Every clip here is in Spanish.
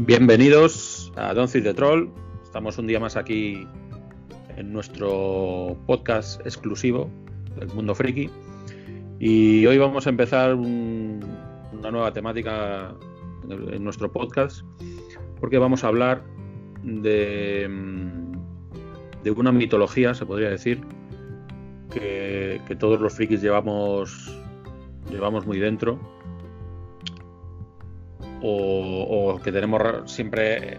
Bienvenidos a Feed the Troll. Estamos un día más aquí en nuestro podcast exclusivo del mundo friki. Y hoy vamos a empezar un- una nueva temática en, nuestro podcast porque vamos a hablar de, de una mitología, se podría decir, que, que todos los frikis llevamos, llevamos muy dentro o, que tenemos siempre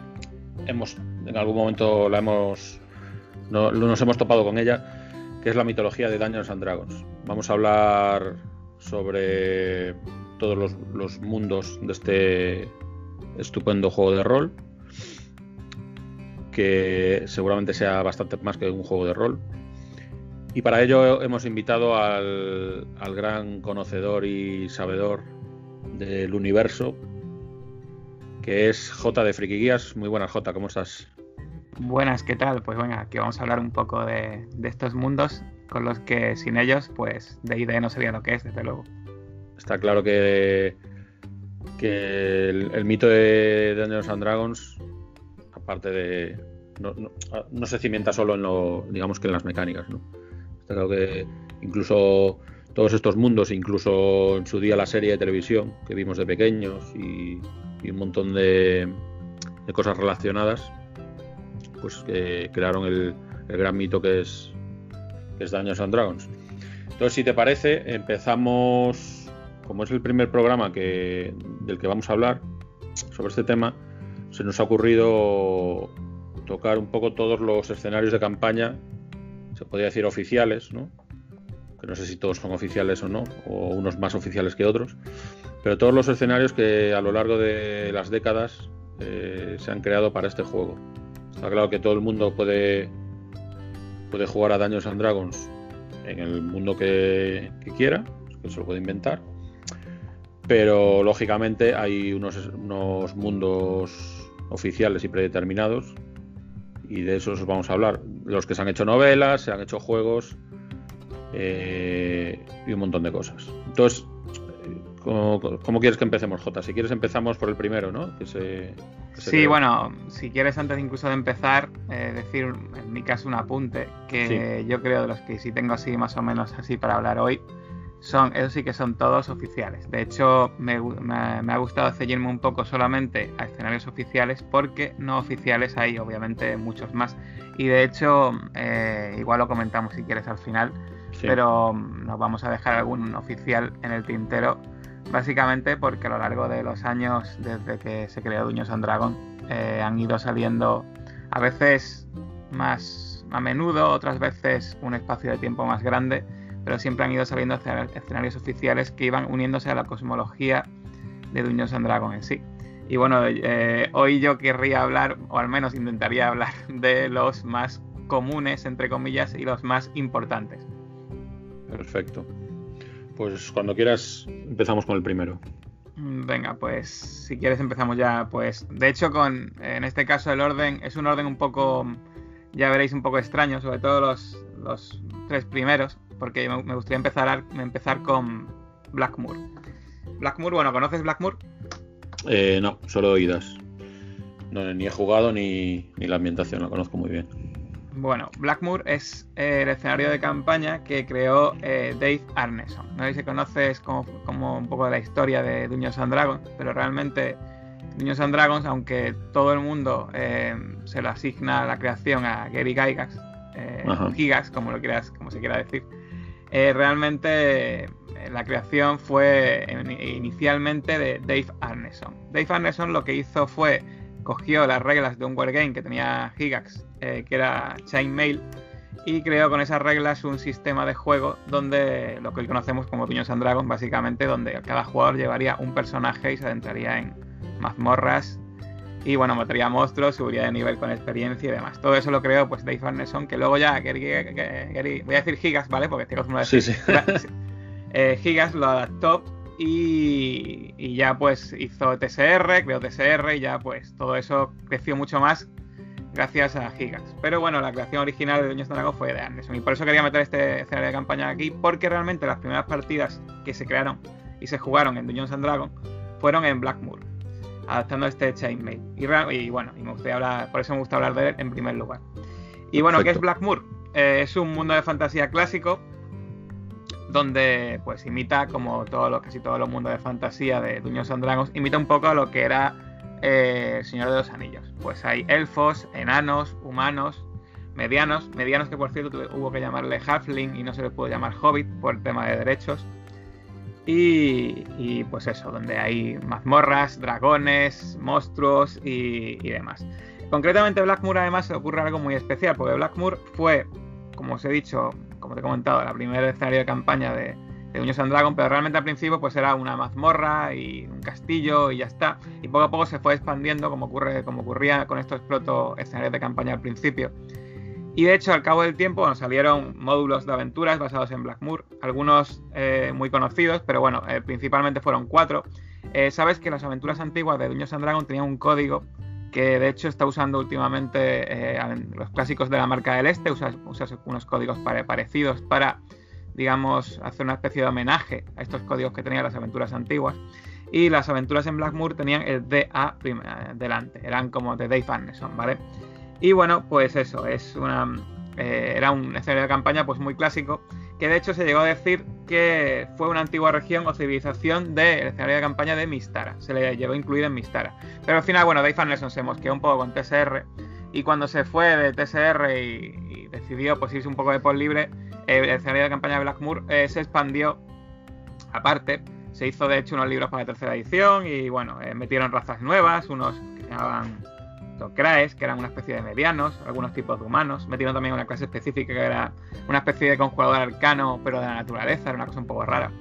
hemos en algún momento la hemos no, nos hemos topado con ella que es la mitología de Dungeons and Dragons. Vamos a hablar sobre todos los, los mundos de este estupendo juego de rol que seguramente sea bastante más que un juego de rol. Y para ello hemos invitado al, al gran conocedor y sabedor del universo que es J de Friki Guías. Muy buenas, J, ¿cómo estás? Buenas, ¿qué tal? Pues venga, aquí vamos a hablar un poco de, de estos mundos con los que sin ellos, pues D&D no sería lo que es, desde luego. Está claro que, que el, el mito de Dungeons and Dragons, aparte de. No, no- no se cimienta solo en lo, digamos que en las mecánicas, ¿no? Está claro que incluso todos estos mundos, incluso en su día la serie de televisión que vimos de pequeños y, y un montón de, cosas relacionadas, pues que crearon el, el gran mito que es, que es Dungeons and Dragons. Entonces, si te parece, empezamos, como es el primer programa que, del que vamos a hablar sobre este tema, se nos ha ocurrido tocar un poco todos los escenarios de campaña, se podría decir oficiales, ¿no? que no sé si todos son oficiales o no, o unos más oficiales que otros, pero todos los escenarios que a lo largo de las décadas eh, se han creado para este juego. Está claro que todo el mundo puede, puede jugar a Dungeons and Dragons en el mundo que, que quiera, que se lo puede inventar, pero lógicamente hay unos, unos mundos oficiales y predeterminados y de esos vamos a hablar. Los que se han hecho novelas, se han hecho juegos eh, y un montón de cosas. Entonces, ¿cómo, cómo quieres que empecemos, Jota? Si quieres empezamos por el primero, ¿no? Que se, que Sí, bueno, si quieres antes incluso de empezar, eh, decir en mi caso un apunte, que yo creo de los que sí tengo así más o menos así para hablar hoy, son, esos sí que son todos oficiales. De hecho, me, me- me ha gustado ceñirme un poco solamente a escenarios oficiales porque no oficiales hay obviamente muchos más. Y de hecho, eh, igual lo comentamos si quieres al final, Sí. pero mm, nos vamos a dejar algún oficial en el tintero, básicamente porque a lo largo de los años desde que se creó Dungeons and Dragons eh, han ido saliendo a veces más a menudo, otras veces un espacio de tiempo más grande, pero siempre han ido saliendo escena- escenarios oficiales que iban uniéndose a la cosmología de Dungeons and Dragons en sí. Y bueno, eh, hoy yo querría hablar, o al menos intentaría hablar, de los más comunes, entre comillas, y los más importantes. Perfecto. Pues cuando quieras empezamos con el primero. Mm, Venga, pues si quieres empezamos ya, pues de hecho con en este caso el orden es un orden un poco, ya veréis un poco extraño, sobre todo los, los tres primeros, porque me, me gustaría empezar, a- empezar con Blackmoor. Blackmoor, bueno, ¿conoces Blackmoor? Eh, no, solo oídas. No, ni he jugado ni, ni la ambientación, la conozco muy bien. Bueno, Blackmoor es eh, el escenario de campaña que creó eh, Dave Arneson. No sé si conoces como, como un poco de la historia de Dungeons and Dragons, pero realmente Dungeons and Dragons, aunque todo el mundo eh, se lo asigna la creación a Gary Gygax. Gigas, como lo quieras, como se quiera decir, realmente la creación fue inicialmente de Dave Arneson. Dave Arneson lo que hizo fue cogió las reglas de un wargame que tenía Gigax, eh, que era Chainmail, y creó con esas reglas un sistema de juego donde lo que hoy conocemos como Dungeons and Dragons, básicamente, donde cada jugador llevaría un personaje y se adentraría en mazmorras y bueno, mataría monstruos, subiría de nivel con experiencia y demás. Todo eso lo creó pues Dave Arneson, que luego ya Gary, Gary- Gary- voy a decir Gigas, ¿vale? Porque estoy acostumbrado a Sí, decir sí. eh, Gigas lo adaptó y, y ya pues hizo TSR, creó TSR y ya pues todo eso creció mucho más gracias a Gigas. Pero bueno, la creación original de Dungeons Dragons fue de Anderson y por eso quería meter este escenario de campaña aquí porque realmente las primeras partidas que se crearon y se jugaron en Dungeons Dragons fueron en Blackmoor. adaptando este Chainmail. Y, y bueno, y me gustaría hablar, por eso me gusta hablar de él en primer lugar. Y bueno, ¿qué es Blackmoor? Eh, es un mundo de fantasía clásico donde pues imita como todo lo casi todos los mundos de fantasía de Dungeons and Dragons imita un poco a lo que era eh, Señor de los Anillos. Pues hay elfos, enanos, humanos, medianos, medianos que por cierto hubo que llamarle halfling y no se le pudo llamar hobbit por tema de derechos. Y, pues eso, donde hay mazmorras, dragones, monstruos y, demás. Concretamente Blackmoor además se ocurre algo muy especial, porque Blackmoor fue, como os he dicho, como te he comentado, la primera escenario de campaña de, de Dungeons and pero realmente al principio pues era una mazmorra y un castillo y ya está. Y poco a poco se fue expandiendo como, ocurre, como ocurría con estos proto escenarios de campaña al principio. Y de hecho, al cabo del tiempo bueno, salieron módulos de aventuras basados en Blackmoor, algunos eh, muy conocidos, pero bueno, eh, principalmente fueron cuatro. Eh, Sabes que las aventuras antiguas de Dungeons and Dragons tenían un código que de hecho está usando últimamente los clásicos de la marca del Este, usas, unos códigos parecidos para, digamos, hacer una especie de homenaje a estos códigos que tenían las aventuras antiguas. Y las aventuras en Blackmoor tenían el DA delante, eran como de Dave Arneson, ¿vale? Y bueno, pues eso, es una, eh, era un escenario de campaña pues muy clásico, que de hecho se llegó a decir que fue una antigua región o civilización del escenario de campaña de Mistara, se le llevó a incluir en Mistara. Pero al final, bueno, Dave Anderson se mosqueó un poco con TSR y cuando se fue de TSR y, decidió pues irse un poco de por libre, el escenario de campaña de Blackmoor eh, se expandió. Aparte, se hizo de hecho unos libros para la tercera edición y bueno, eh, metieron razas nuevas, unos que se llamaban Kraes, que eran una especie de medianos, algunos tipos de humanos. Metieron también una clase específica que era una especie de conjugador arcano, pero de la naturaleza, era una cosa un poco rara.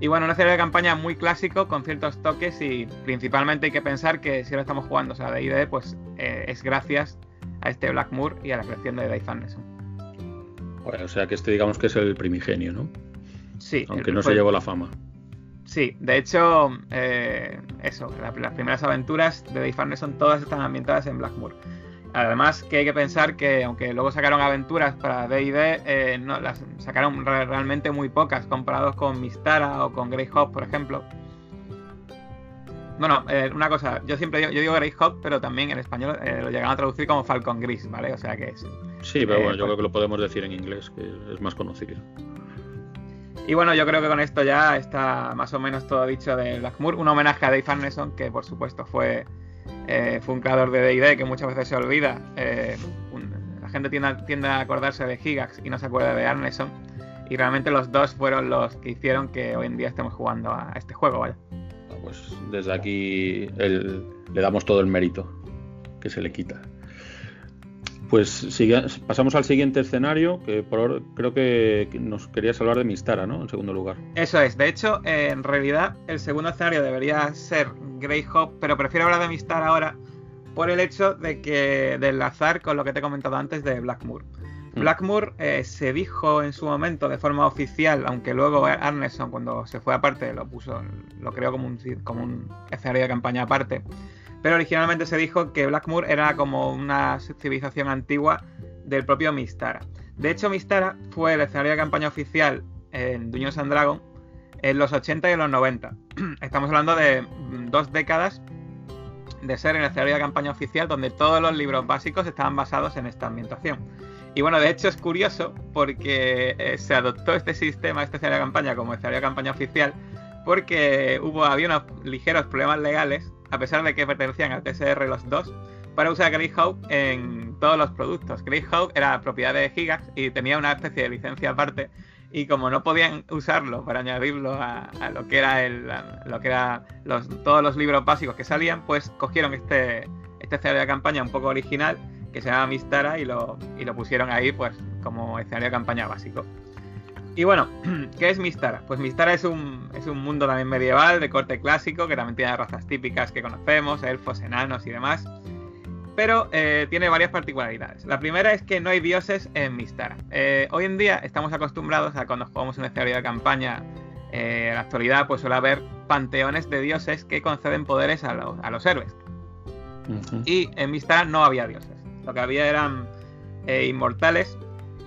Y bueno, una serie de campaña muy clásico, con ciertos toques, y principalmente hay que pensar que si lo estamos jugando, o sea, de ID, pues eh, es gracias a este Blackmoor y a la creación de Dave Anderson. o sea que este digamos que es el primigenio, ¿no? Sí. Aunque no se llevó la fama. Sí, de hecho, eh, eso, las primeras aventuras de Dave Arneson todas están ambientadas en Blackmoor. Además que hay que pensar que aunque luego sacaron aventuras para D&D, eh, no, las sacaron realmente muy pocas comparados con Mistara o con Greyhawk, por ejemplo. Bueno, eh, una cosa, yo siempre digo, yo digo Greyhawk, pero también en español eh, lo llegan a traducir como Falcon Gris, ¿vale? O sea que es... Sí, pero bueno, yo creo que lo podemos decir en inglés, que es más conocido. Y bueno, yo creo que con esto ya está más o menos todo dicho de Blackmoor. Un homenaje a Dave Arneson, que por supuesto fue, eh, fue un creador de DD que muchas veces se olvida. Eh, la gente tiende, a acordarse de Gigax y no se acuerda de Arneson. Y realmente los dos fueron los que hicieron que hoy en día estemos jugando a este juego, ¿vale? Pues desde aquí le damos todo el mérito que se le quita. Pues pasamos al siguiente escenario, que por, creo que nos querías hablar de Mistara, ¿no? En segundo lugar. Eso es. De hecho, en realidad, el segundo escenario debería ser Greyhawk, pero prefiero hablar de Mistara ahora por el hecho de que de enlazar con lo que te he comentado antes de Blackmoor. Mm. Blackmoor eh, se dijo en su momento de forma oficial, aunque luego Arneson cuando se fue aparte lo puso, lo creó como un, como un escenario de campaña aparte pero originalmente se dijo que Blackmoor era como una civilización antigua del propio Mistara. De hecho, Mistara fue el escenario de campaña oficial en Dungeons and Dragons en los 80 y en los 90. Estamos hablando de dos décadas de ser el escenario de campaña oficial donde todos los libros básicos estaban basados en esta ambientación. Y bueno, de hecho es curioso porque eh, se adoptó este sistema, este escenario de campaña como escenario de campaña oficial porque hubo, había unos ligeros problemas legales a pesar de que pertenecían al TSR los dos, para usar Greyhawk en todos los productos. Greyhawk era propiedad de Gigax y tenía una especie de licencia aparte. Y como no podían usarlo para añadirlo a, lo que era el, lo que era los, todos los libros básicos que salían, pues cogieron este, este escenario de campaña un poco original que se llama Mistara y lo, y lo pusieron ahí pues como escenario de campaña básico. Y bueno, ¿qué es Mistara? Pues Mistara es un, es un mundo también medieval, de corte clásico, que también tiene razas típicas que conocemos, elfos, enanos y demás. Pero eh, tiene varias particularidades. La primera es que no hay dioses en Mistara. Eh, hoy en día estamos acostumbrados a cuando jugamos un escenario de campaña, eh, en la actualidad pues suele haber panteones de dioses que conceden poderes a los, a los héroes. Y en Mistara no había dioses. Lo que había eran inmortales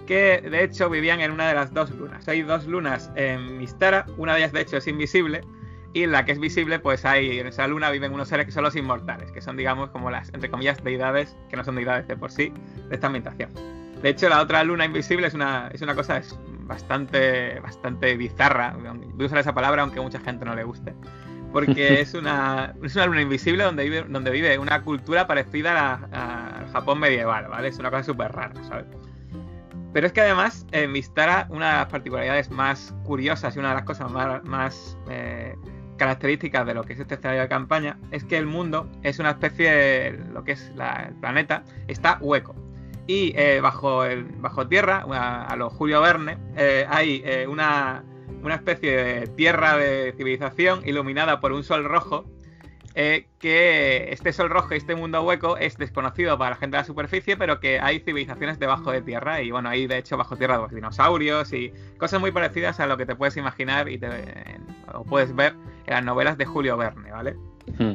que de hecho vivían en una de las dos lunas. Hay dos lunas en Mistara, una de ellas de hecho es invisible, Y en la que es visible, pues hay, en esa luna viven unos seres que son los inmortales, que son, digamos, como las, entre comillas, deidades, que no son deidades de por sí, de esta ambientación. De hecho, la otra luna invisible es una, es una cosa bastante, bastante bizarra. Voy a usar esa palabra, aunque a mucha gente no le guste. Porque es una, es una luna invisible donde vive, donde vive una cultura parecida al Japón medieval, ¿vale? Es una cosa súper rara, ¿sabes? Pero es que además, en Vistara, una de las particularidades más curiosas y una de las cosas más, eh, características de lo que es este escenario de campaña es que el mundo es una especie, de, lo que es el planeta, está hueco. Y eh, bajo, el, bajo tierra, a, lo Julio Verne, eh, hay eh, una, una, especie de tierra de civilización iluminada por un sol rojo. Que este sol rojo y este mundo hueco es desconocido para la gente de la superficie, pero que hay civilizaciones debajo de tierra. Y bueno, hay de hecho bajo tierra los dinosaurios y cosas muy parecidas a lo que te puedes imaginar y te, puedes ver en las novelas de Julio Verne, ¿vale? Hmm.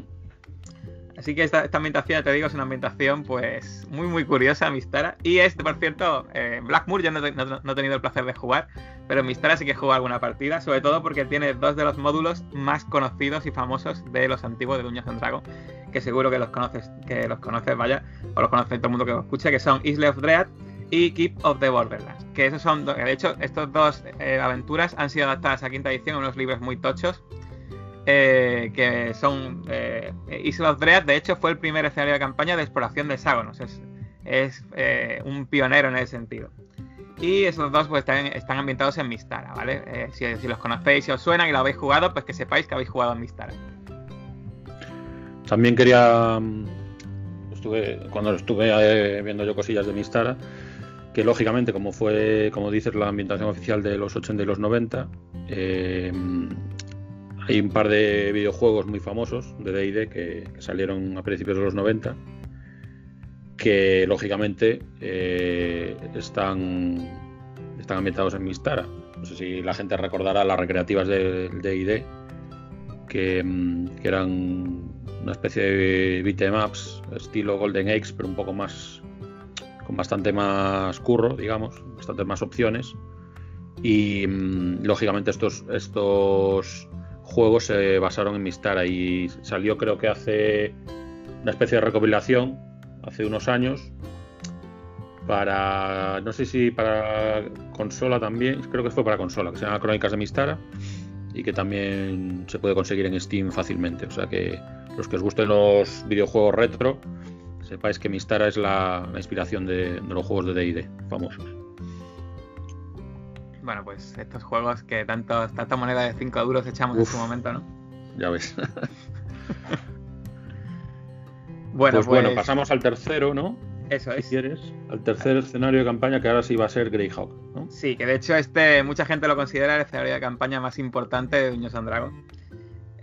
Así que esta, ambientación, te digo, es una ambientación pues muy muy curiosa, Mistara. Y este, por cierto, eh, Blackmoor yo no, he tenido el placer de jugar, pero Mistara sí que he alguna partida, sobre todo porque tiene dos de los módulos más conocidos y famosos de los antiguos de Dungeons and Dragons, que seguro que los conoces, que los conoces, vaya, o los conoce todo el mundo que los escuche, que son Isle of Dread y Keep of the Borderlands. Que esos son, de hecho, estas dos eh, aventuras han sido adaptadas a quinta edición en unos libros muy tochos eh, que son eh, Isla of Dread, de hecho fue el primer escenario de campaña de exploración de hexágonos, es, es eh, un pionero en ese sentido. Y esos dos pues están, ambientados en Mistara, ¿vale? Eh, si, los conocéis, si os suenan y lo habéis jugado, pues que sepáis que habéis jugado en Mistara. También quería, mm, estuve, cuando estuve viendo yo cosillas de Mistara, que lógicamente como fue, como dices, la ambientación oficial de los 80 y los 90, eh, hay un par de videojuegos muy famosos de DD que, salieron a principios de los 90 que lógicamente eh, están, están ambientados en Mistara. No sé si la gente recordará las recreativas del DD que, mm, que, eran una especie de beatemaps estilo Golden Eggs, pero un poco más con bastante más curro, digamos, bastante más opciones. Y mm, lógicamente estos, estos juegos se basaron en Mistara y salió creo que hace una especie de recopilación hace unos años para no sé si para consola también creo que fue para consola que se llama Crónicas de Mistara y que también se puede conseguir en Steam fácilmente. O sea que los que os gusten los videojuegos retro sepáis que Mistara es la, inspiración de, de los juegos de D&D famosos bueno, pues estos juegos que tanto, tanta moneda de 5 duros echamos en su momento, ¿no? Ya ves. bueno, pues, bueno, pues pasamos al tercero, ¿no? Eso es. Si quieres, al tercer escenario de campaña que ahora sí va a ser Greyhawk, ¿no? Sí, que de hecho este mucha gente lo considera el escenario de campaña más importante de Dungeons and Dragons.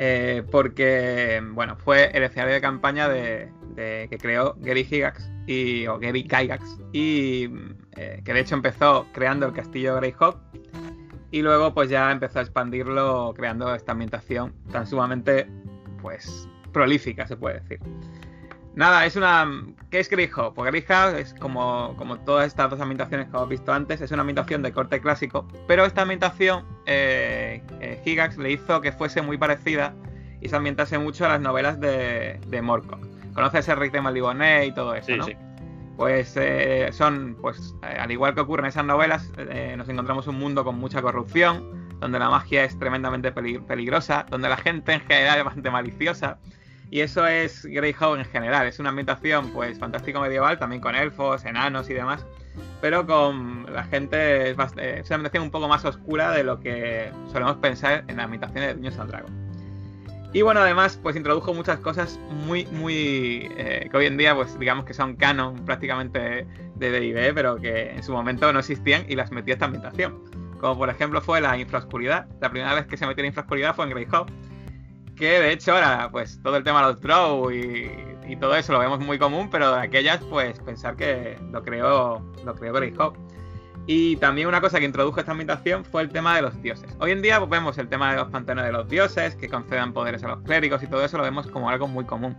Eh, porque, bueno, fue el escenario de campaña de, que creó Gary Gygax y, o Gary Gygax y eh, que de hecho empezó creando el castillo Greyhawk y luego pues ya empezó a expandirlo creando esta ambientación tan sumamente pues prolífica se puede decir. Nada, es una... ¿Qué es Greyhawk? Pues Greyhawk es como, como todas estas dos ambientaciones que hemos visto antes, es una ambientación de corte clásico, pero esta ambientación eh, eh Gigax le hizo que fuese muy parecida y se ambientase mucho a las novelas de, de Morcock. ¿Conoces el Rick de Maldivoné y todo eso, no? Sí pues eh, son, pues eh, al igual que ocurre en esas novelas, eh, nos encontramos un mundo con mucha corrupción, donde la magia es tremendamente peligrosa, donde la gente en general es bastante maliciosa. Y eso es Greyhawk en general, es una ambientación pues fantástico medieval, también con elfos, enanos y demás, pero con la gente es, una ambientación un poco más oscura de lo que solemos pensar en la ambientación de Dungeons and Dragons. Y bueno, además, pues introdujo muchas cosas muy, muy. Eh, que hoy en día, pues digamos que son canon prácticamente de DD, pero que en su momento no existían y las metió esta ambientación. Como por ejemplo fue la infraoscuridad. La primera vez que se metió la infraoscuridad fue en Greyhawk. Que de hecho ahora, pues todo el tema de los y, y, todo eso lo vemos muy común, pero de aquellas, pues pensar que lo creó, lo creó Greyhawk. Y también una cosa que introdujo esta ambientación fue el tema de los dioses. Hoy en día pues, vemos el tema de los panteones de los dioses, que concedan poderes a los clérigos y todo eso lo vemos como algo muy común.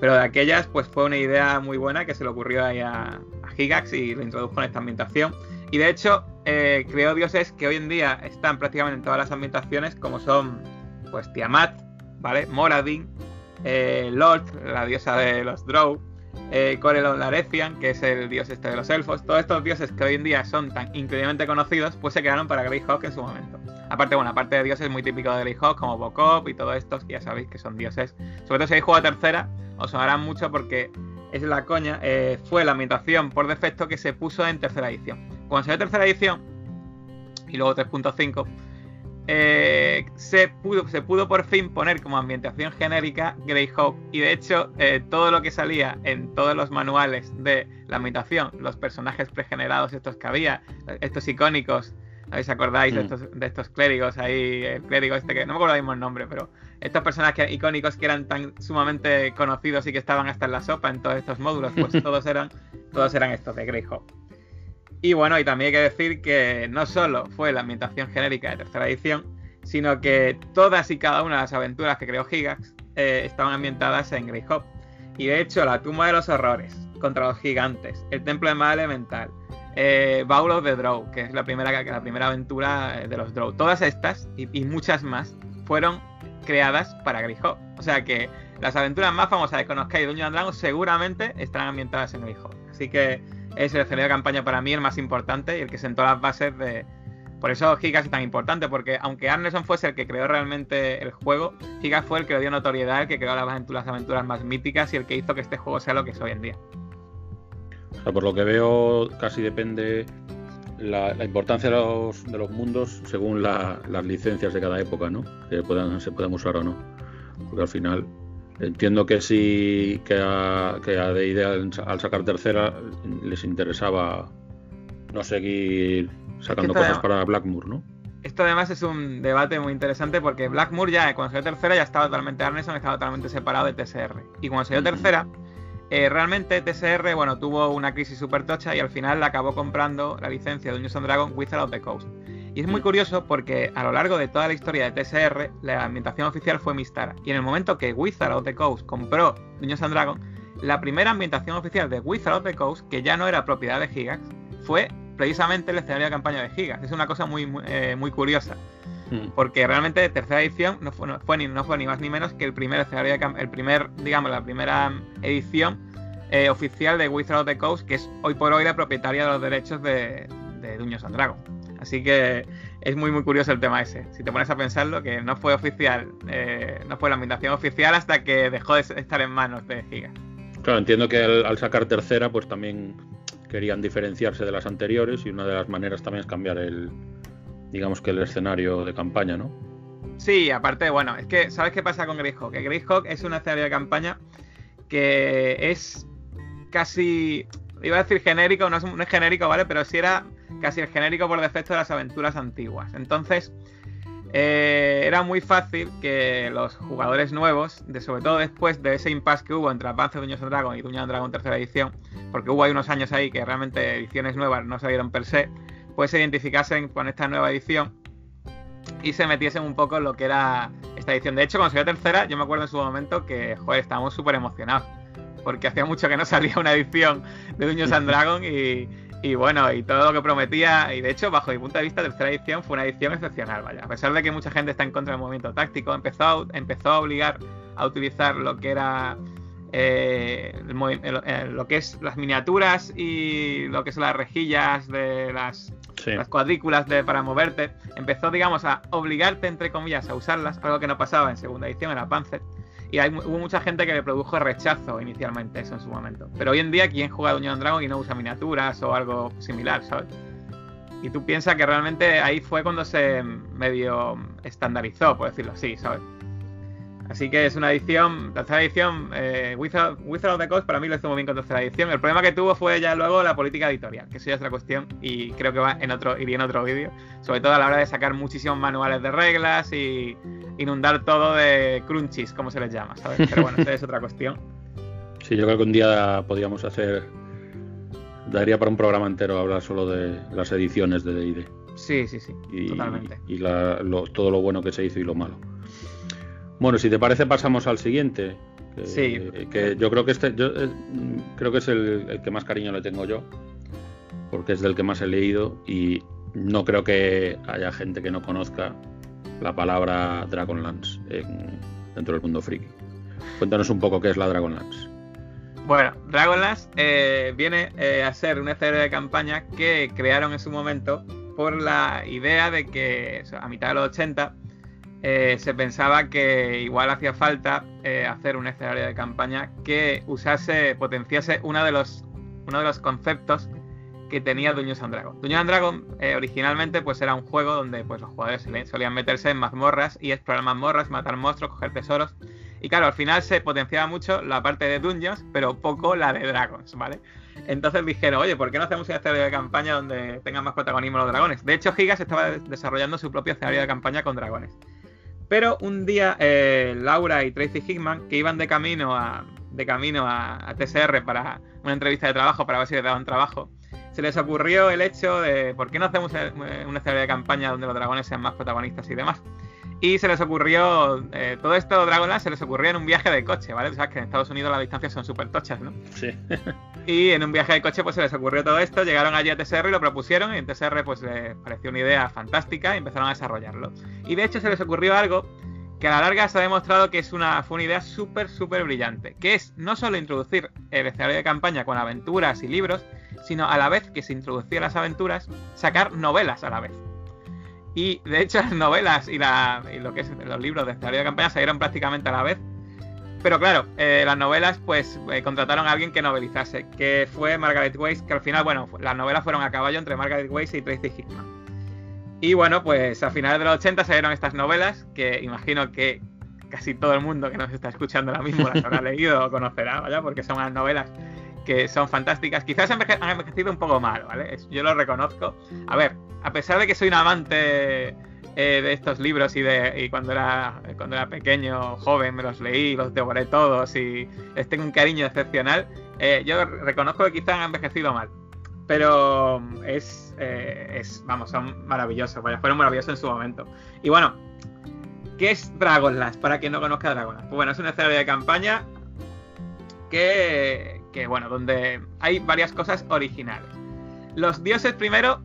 Pero de aquellas pues fue una idea muy buena que se le ocurrió ahí a, Gigax y lo introdujo en esta ambientación. Y de hecho eh, creó dioses que hoy en día están prácticamente en todas las ambientaciones como son pues Tiamat, ¿vale? Moradin, eh, Lord, la diosa de los Drow, eh, Corelon que es el dios este de los elfos. Todos estos dioses que hoy en día son tan increíblemente conocidos, pues se crearon para Greyhawk en su momento. Aparte, bueno, aparte de dioses muy típicos de Greyhawk, como Bokop y todos estos, ya sabéis que son dioses. Sobre todo si habéis jugado a tercera, os sonarán mucho porque es la coña, eh, fue la ambientación por defecto que se puso en tercera edición. Cuando salió tercera edición, y luego 3.5, eh, se, pudo, se pudo por fin poner como ambientación genérica Greyhawk. Y de hecho, eh, todo lo que salía en todos los manuales de la ambientación, los personajes pregenerados, estos que había, estos icónicos, ¿os acordáis de, mm. estos, de estos clérigos ahí? El clérigo este que no me acuerdo mismo el nombre, pero estos personajes icónicos que eran tan sumamente conocidos y que estaban hasta en la sopa en todos estos módulos, pues todos eran, todos eran estos de Greyhawk. Y bueno, y también hay que decir que no solo fue la ambientación genérica de tercera edición, sino que todas y cada una de las aventuras que creó Gigax eh, estaban ambientadas en Greyhawk. Y de hecho, la tumba de los horrores contra los gigantes, el templo de Mal Elemental, eh, Baul of Drow, que es la primera, la primera aventura de los Drow, todas estas y, muchas más fueron creadas para Greyhawk. O sea que las aventuras más famosas de Conozcáis y Dungeons Dragons seguramente estarán ambientadas en Greyhawk. Así que es el escenario de campaña para mí el más importante y el que sentó las bases de. Por eso Gigas es tan importante, porque aunque Arneson fuese el que creó realmente el juego, Gigas fue el que le dio notoriedad, el que creó las aventuras, más míticas y el que hizo que este juego sea lo que es hoy en día. O sea, por lo que veo, casi depende la, importancia de los, de los, mundos según las licencias de cada época, ¿no? Que se puedan usar o no. Porque al final Entiendo que sí, que a, que a al, sacar tercera les interesaba no seguir sacando cosas para Blackmoor, ¿no? Esto además es un debate muy interesante porque Blackmoor ya cuando salió tercera ya estaba totalmente Arneson, estaba totalmente separado de TSR. Y cuando salió tercera, eh, realmente TSR bueno, tuvo una crisis súper tocha y al final la acabó comprando la licencia de Dungeons Dragon Wizard of the Coast. Y es muy mm. curioso porque a lo largo de toda la historia de TSR, la ambientación oficial fue Mistara. Y en el momento que Wizard of the Coast compró Dungeons and Dragons, la primera ambientación oficial de Wizard of the Coast, que ya no era propiedad de Gigax, fue precisamente el escenario de campaña de Gigax. Es una cosa muy, muy, eh, curiosa. Mm. Porque realmente tercera edición no fue, ni, no fue ni más ni menos que el primer escenario de el primer, digamos, la primera edición eh, oficial de Wizard of the Coast, que es hoy por hoy la propietaria de los derechos de, de Dungeons and Dragons. Así que es muy muy curioso el tema ese. Si te pones a pensarlo, que no fue oficial, eh, no fue la ambientación oficial hasta que dejó de estar en manos de Giga. Claro, entiendo que al, sacar tercera, pues también querían diferenciarse de las anteriores y una de las maneras también es cambiar el, digamos que el escenario de campaña, ¿no? Sí, aparte, bueno, es que, ¿sabes qué pasa con Greyhawk? Que Greyhawk es un escenario de campaña que es casi, iba a decir genérico, no es, no es genérico, ¿vale? Pero sí era casi el genérico por defecto de las aventuras antiguas. Entonces, eh, era muy fácil que los jugadores nuevos, de, sobre todo después de ese impasse que hubo entre Advance Dungeons Dragon y Dungeons Dragon tercera edición, porque hubo ahí unos años ahí que realmente ediciones nuevas no salieron per se, pues se identificasen con esta nueva edición y se metiesen un poco en lo que era esta edición. De hecho, cuando salió tercera, yo me acuerdo en su momento que, joder, estábamos súper emocionados. Porque hacía mucho que no salía una edición de Dungeons Dragon y, y bueno, y todo lo que prometía, y de hecho, bajo mi punto de vista, tercera edición fue una edición excepcional, vaya. A pesar de que mucha gente está en contra del movimiento táctico, empezó a, empezó a obligar a utilizar lo que era eh, lo que es las miniaturas y lo que son las rejillas de las, las cuadrículas de, para moverte. Empezó, digamos, a obligarte, entre comillas, a usarlas, algo que no pasaba en segunda edición, en la Panzer. Y hay, hubo mucha gente que le produjo rechazo inicialmente eso en su momento. Pero hoy en día, ¿quién juega Dungeons Dragon y no usa miniaturas o algo similar, ¿sabes? Y tú piensas que realmente ahí fue cuando se medio estandarizó, por decirlo así, ¿sabes? Así que es una edición, tercera edición, eh, Wizard, of the Coast para mí lo hizo muy bien con tercera edición. El problema que tuvo fue ya luego la política editorial, que eso ya es otra cuestión y creo que va en otro, iría en otro vídeo. Sobre todo a la hora de sacar muchísimos manuales de reglas y inundar todo de crunchies, como se les llama, ¿sabes? Pero bueno, esa es otra cuestión. Sí, yo creo que un día podríamos hacer, daría para un programa entero hablar solo de las ediciones de D&D. Sí, sí, sí, totalmente. Y todo lo bueno que se hizo y lo malo. Bueno, si te parece pasamos al siguiente. Que, sí. Que yo creo que este, yo eh, creo que es el, que más cariño le tengo yo, porque es del que más he leído y no creo que haya gente que no conozca la palabra Dragonlance. dentro del mundo friki. Cuéntanos un poco qué es la Dragonlance. Bueno, Dragonlance eh, viene eh, a ser un escenario de campaña que crearon en su momento por la idea de que a mitad de los 80 eh, se pensaba que igual hacía falta hacer un escenario de campaña que usase, potenciase uno de los, uno de los conceptos que tenía Dungeons and Dragons. Dungeons and Dragons originalmente pues era un juego donde pues los jugadores solían meterse en mazmorras y explorar mazmorras, matar monstruos, coger tesoros y claro, al final se potenciaba mucho la parte de Dungeons, pero poco la de Dragons, ¿vale? Entonces dijeron, oye, ¿por qué no hacemos un escenario de campaña donde tengan más protagonismo los dragones? De hecho, Gigas estaba desarrollando su propio escenario de campaña con dragones. Pero un día eh, Laura y Tracy Hickman, que iban de camino a, de camino a, TSR para una entrevista de trabajo, para ver si les daban trabajo, se les ocurrió el hecho de por qué no hacemos eh, un escenario de campaña donde los dragones sean más protagonistas y demás. Y se les ocurrió, eh, todo esto Dragonlance se les ocurrió en un viaje de coche, ¿vale? sabes que en Estados Unidos las distancias son súper tochas, ¿no? Sí. y en un viaje de coche pues se les ocurrió todo esto, llegaron allí a TSR y lo propusieron y en TSR pues les pareció una idea fantástica y empezaron a desarrollarlo. Y de hecho se les ocurrió algo que a la larga se ha demostrado que es una, fue una idea súper, súper brillante, que es no solo introducir el escenario de campaña con aventuras y libros, sino a la vez que se introducían las aventuras, sacar novelas a la vez. Y de hecho las novelas y, lo que es los libros de escenario de campaña salieron prácticamente a la vez. Pero claro, eh, las novelas pues eh, contrataron a alguien que novelizase, que fue Margaret Weiss, que al final, bueno, las novelas fueron a caballo entre Margaret Weiss y Tracy Hickman. Y bueno, pues a finales de los 80 salieron estas novelas, que imagino que casi todo el mundo que nos está escuchando ahora mismo las habrá leído o conocerá, ¿vale? Porque son unas novelas que son fantásticas. Quizás han envejecido un poco mal, ¿vale? Yo lo reconozco. A ver, a pesar de que soy un amante eh, de estos libros y de cuando era cuando era pequeño, joven, me los leí, los devoré todos y les tengo un cariño excepcional, eh, yo reconozco que quizás han envejecido mal. Pero es, eh, es, vamos, son maravillosos, vaya, fueron maravillosos en su momento. Y bueno, ¿qué es Dragonlance? Para quien no conozca Dragonlance. Pues bueno, es una escenario de campaña que, que, bueno, donde hay varias cosas originales. Los dioses primero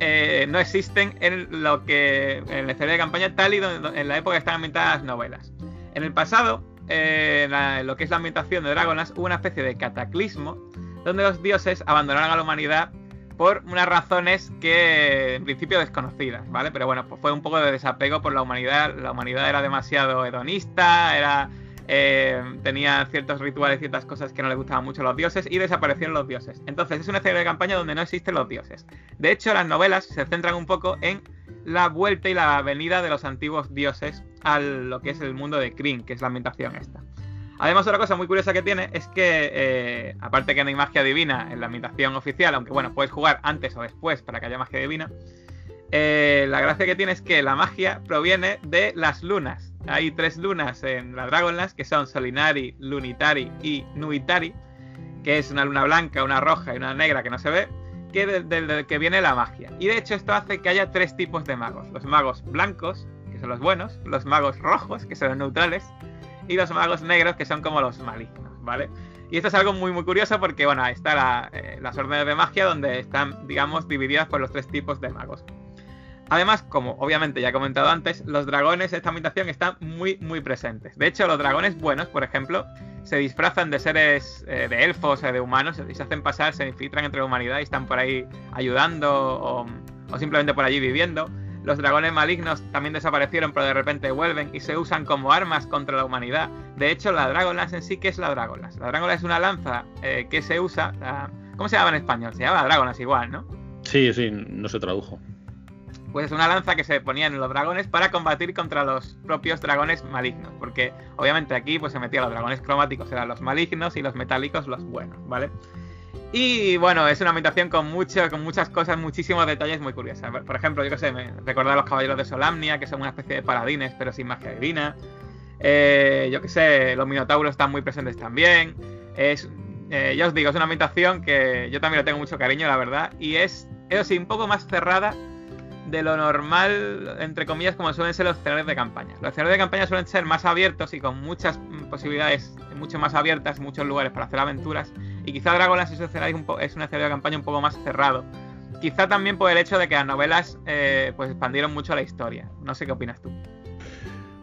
eh, no existen en lo que en el escenario de campaña tal y en la época están ambientadas las novelas. En el pasado, eh, en lo que es la ambientación de Dragonlance, hubo una especie de cataclismo donde los dioses abandonaron a la humanidad por unas razones que en principio desconocidas, ¿vale? Pero bueno, pues fue un poco de desapego por la humanidad. La humanidad era demasiado hedonista, era eh, tenía ciertos rituales, ciertas cosas que no le gustaban mucho a los dioses y desaparecieron los dioses. Entonces es una escenario de campaña donde no existen los dioses. De hecho, las novelas se centran un poco en la vuelta y la venida de los antiguos dioses a lo que es el mundo de Kryn, que es la ambientación esta. Además, otra cosa muy curiosa que tiene es que, eh, aparte que no hay magia divina en la ambientación oficial, aunque bueno, puedes jugar antes o después para que haya magia divina, eh, la gracia que tiene es que la magia proviene de las lunas hay tres lunas en la Dragonlance que son Solinari, Lunitari y Nuitari, que es una luna blanca, una roja y una negra que no se ve, que del que viene la magia. Y de hecho esto hace que haya tres tipos de magos. Los magos blancos, que son los buenos, los magos rojos, que son los neutrales, y los magos negros, que son como los malignos, ¿vale? Y esto es algo muy muy curioso porque, bueno, está la, eh, las órdenes de magia donde están, digamos, divididas por los tres tipos de magos. Además, como obviamente ya he comentado antes, los dragones en esta ambientación están muy, muy presentes. De hecho, los dragones buenos, por ejemplo, se disfrazan de seres eh, de elfos o de humanos y se hacen pasar, se infiltran entre la humanidad y están por ahí ayudando o, simplemente por allí viviendo. Los dragones malignos también desaparecieron, pero de repente vuelven y se usan como armas contra la humanidad. De hecho, la Dragonlance en sí, ¿qué es la Dragonlance? La Dragonlance es una lanza eh, que se usa. ¿Cómo se llama en español? Se llama Dragonlance igual, ¿no? Sí, sí, no se tradujo pues es una lanza que se ponía en los dragones para combatir contra los propios dragones malignos, porque obviamente aquí pues se metían los dragones cromáticos eran los malignos y los metálicos los buenos, ¿vale? Y bueno, es una ambientación con con muchas cosas, muchísimos detalles muy curiosos. Por ejemplo, yo que sé, me recuerda a los caballeros de Solamnia, que son una especie de paladines, pero sin magia divina. Eh, yo que sé, los minotauros están muy presentes también. Es, eh, ya os digo, es una ambientación que yo también le tengo mucho cariño, la verdad. Y es, eso sí, un poco más cerrada de lo normal, entre comillas, como suelen ser los escenarios de campaña. Los escenarios de campaña suelen ser más abiertos y con muchas posibilidades mucho más abiertas, muchos lugares para hacer aventuras. Y quizá Dragonlance es un escenario, un es un escenario de campaña un poco más cerrado. Quizá también por el hecho de que las novelas eh, pues expandieron mucho la historia. No sé qué opinas tú.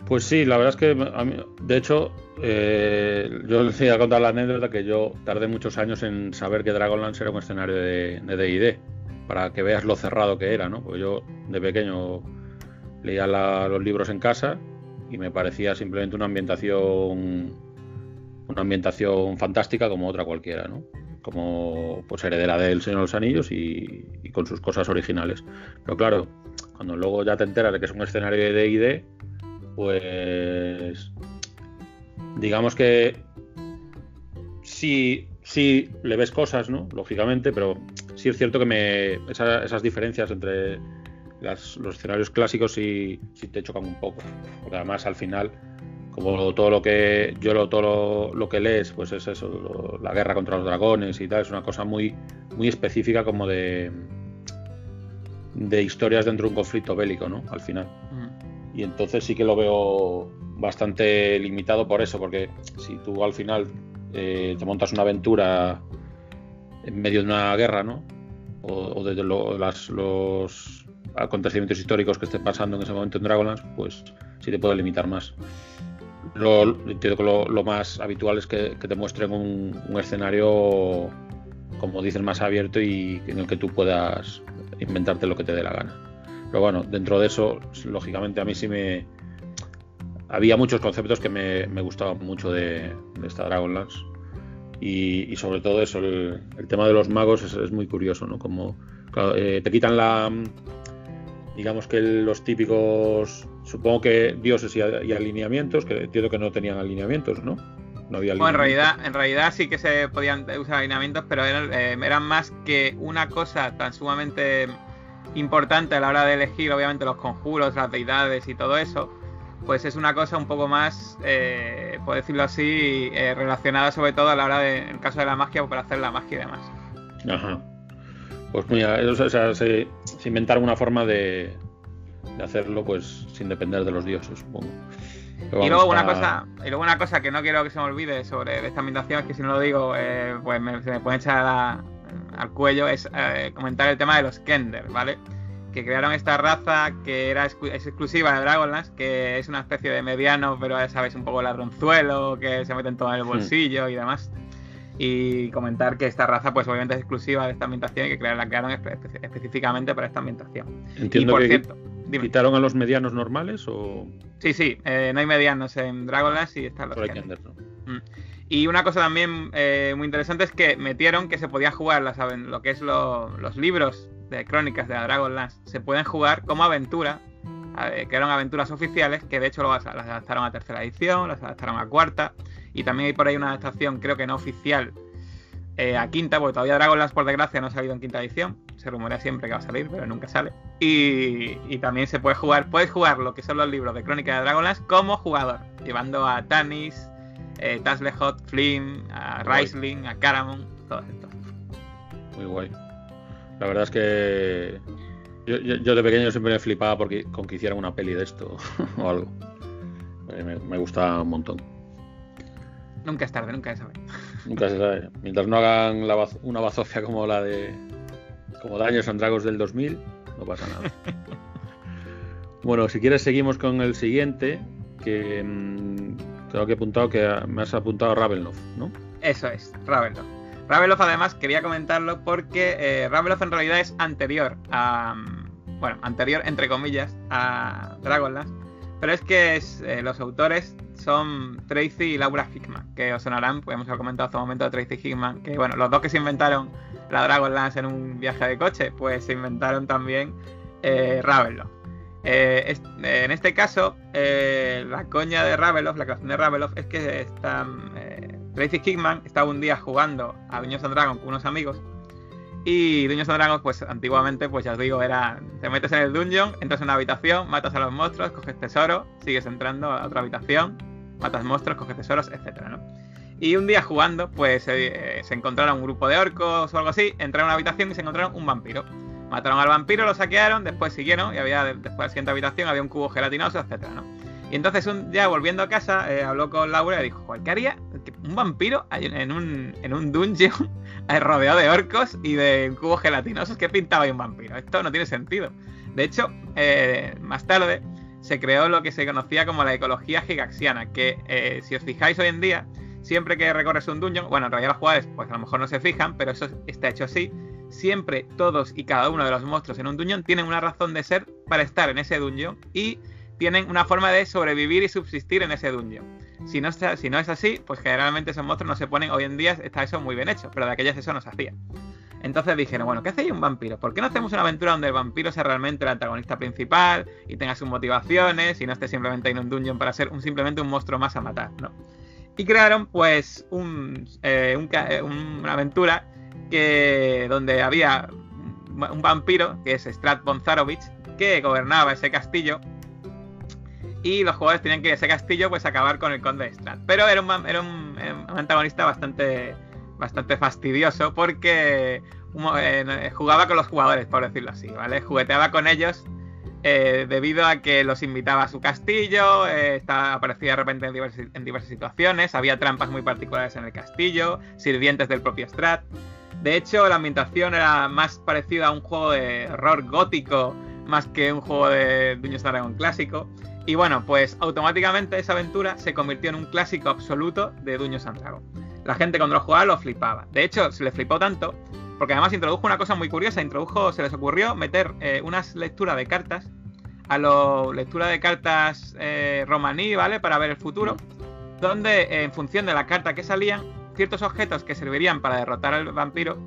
Pues sí, la verdad es que, de hecho, eh, yo les iba a contar la anécdota que yo tardé muchos años en saber que Dragonlance era un escenario de D&D, para que veas lo cerrado que era, ¿no? Pues yo de pequeño leía los libros en casa y me parecía simplemente una ambientación una ambientación fantástica como otra cualquiera, ¿no? Como pues heredera del Señor de los Anillos y, y con sus cosas originales. Pero claro, cuando luego ya te enteras de que es un escenario de D&D, pues digamos que sí, sí le ves cosas, ¿no? Lógicamente, pero sí es cierto que me esas diferencias entre los escenarios clásicos sí, sí, te chocan un poco. Porque además al final, como todo lo que yo lo, todo lo, que lees, pues es eso, la guerra contra los dragones y tal, es una cosa muy, muy específica como de de historias dentro de un conflicto bélico, ¿no? Al final. Mm y entonces sí que lo veo bastante limitado por eso, porque si tú al final eh, te montas una aventura en medio de una guerra, ¿no? O, de los acontecimientos históricos que estén pasando en ese momento en Dragonlance, pues sí te puede limitar más. Lo, lo, más habitual es que, te muestren un, escenario, como dicen, más abierto y en el que tú puedas inventarte lo que te dé la gana. Pero bueno, dentro de eso, lógicamente a mí sí me... Había muchos conceptos que me, gustaban mucho de, esta Dragonlance. Y, y, sobre todo eso, el, tema de los magos es, muy curioso, ¿no? Como eh, te quitan la... Digamos que los típicos, supongo que dioses y, alineamientos, que entiendo que no tenían alineamientos, ¿no? No había alineamientos. Bueno, en realidad, en realidad sí que se podían usar alineamientos, pero eran, eh, eran más que una cosa tan sumamente importante a la hora de elegir, obviamente, los conjuros, las deidades y todo eso, pues es una cosa un poco más, eh, por decirlo así, eh, relacionada sobre todo a la hora de, en el caso de la magia, para hacer la magia y demás. Ajá. Pues mira, o sea, se, inventaron una forma de, hacerlo, pues sin depender de los dioses, supongo. y luego, una cosa, y luego una cosa que no quiero que se me olvide sobre esta ambientación es que si no lo digo, eh, pues se me puede echar a, al cuello es eh, comentar el tema de los Kender, ¿vale? Que crearon esta raza que era es exclusiva de Dragonlance, que es una especie de mediano, pero ya sabes, un poco ladronzuelo, que se meten todo en el hmm. bolsillo y demás. Y comentar que esta raza, pues obviamente es exclusiva de esta ambientación y que la crearon específicamente para esta ambientación. Entiendo por que cierto, ¿Quitaron a los medianos normales o...? Sí, sí, eh, no hay medianos en Dragonlance y están los. Mm. Y una cosa también eh, muy interesante es que metieron que se podía jugar las, lo que es los libros de crónicas de la Dragonlance. Se pueden jugar como aventura, que eran aventuras oficiales, que de hecho las adaptaron a tercera edición, las adaptaron a cuarta. Y también hay por ahí una adaptación, creo que no oficial, eh, a quinta, porque todavía Dragonlance, por desgracia, no ha salido en quinta edición. Se rumorea siempre que va a salir, pero nunca sale. Y, y, también se puede jugar, puedes jugar lo que son los libros de crónicas de Dragonlance como jugador, llevando a Tanis, eh, Taslehot, Flynn, a Raisling, a Caramon, todo esto. Muy guay. La verdad es que yo, de pequeño siempre me flipaba porque, con que hicieran una peli de esto o algo. Eh, me, me, gusta un montón. Nunca es tarde, nunca se sabe. Nunca se sabe. Mientras no hagan una bazofia como la de. como Daños and Dragos del 2000, no pasa nada. bueno, si quieres, seguimos con el siguiente. Que mm, tengo que apuntado que me has apuntado a Ravenloft, ¿no? Eso es, Ravenloft. Ravenloft además quería comentarlo porque eh, en realidad es anterior a... Bueno, anterior entre comillas a Dragonlance. Pero es que eh, los autores son Tracy y Laura Hickman, que os sonarán, pues hemos comentado hace un momento de Tracy Hickman, que bueno, los dos que se inventaron la Dragonlance en un viaje de coche, pues se inventaron también eh. Eh, en este caso, eh, la coña de Raveloff, la creación de Raveloff, es que está, Tracy Kickman estaba un día jugando a Dungeons and Dragons con unos amigos. Y Dungeons and Dragons, pues antiguamente, pues ya os digo, era. Te metes en el dungeon, entras en una habitación, matas a los monstruos, coges tesoro, sigues entrando a otra habitación, matas monstruos, coges tesoros, etcétera, ¿no? Y un día jugando, pues se encontraron un grupo de orcos o algo así, entraron a una habitación y se encontraron un vampiro. Mataron al vampiro, lo saquearon, después siguieron y había después de la siguiente habitación había un cubo gelatinoso, etcétera, ¿no? Y entonces un día volviendo a casa eh, habló con Laura y dijo, ¿qué haría un vampiro en un, en un dungeon rodeado de orcos y de cubos gelatinosos? ¿Qué pintaba ahí un vampiro? Esto no tiene sentido. De hecho, eh, más tarde se creó lo que se conocía como la ecología gigaxiana, que eh, si os fijáis hoy en día, siempre que recorres un dungeon, bueno, en realidad los jugadores pues a lo mejor no se fijan, pero eso está hecho así, siempre todos y cada uno de los monstruos en un dungeon tienen una razón de ser para estar en ese dungeon y tienen una forma de sobrevivir y subsistir en ese dungeon. Si no, es así, pues generalmente esos monstruos no se ponen, hoy en día está eso muy bien hecho, pero de aquellas eso no se hacía. Entonces dijeron, bueno, ¿qué hace un vampiro? ¿Por qué no hacemos una aventura donde el vampiro sea realmente el antagonista principal y tenga sus motivaciones y no esté simplemente en un dungeon para ser simplemente un monstruo más a matar? ¿no? Y crearon pues un, eh, eh, una aventura que donde había un vampiro, que es Strat Bonzarovich, que gobernaba ese castillo y los jugadores tenían que ese castillo pues acabar con el conde de Strat. Pero era un, era un, antagonista bastante, bastante fastidioso porque eh, jugaba con los jugadores, por decirlo así, ¿vale? Jugueteaba con ellos eh, debido a que los invitaba a su castillo, eh, aparecía de repente en diversas, en diversas, situaciones, había trampas muy particulares en el castillo, sirvientes del propio Strat. De hecho, la ambientación era más parecida a un juego de horror gótico más que un juego de Dungeons Dragon clásico. Y bueno, pues automáticamente esa aventura se convirtió en un clásico absoluto de Dungeons and Dragons. La gente cuando lo jugaba lo flipaba. De hecho, se le flipó tanto porque además introdujo una cosa muy curiosa. Introdujo, se les ocurrió meter eh, unas lecturas de cartas a la lectura de cartas eh, romaní, ¿vale? Para ver el futuro. Donde en función de la carta que salían, ciertos objetos que servirían para derrotar al vampiro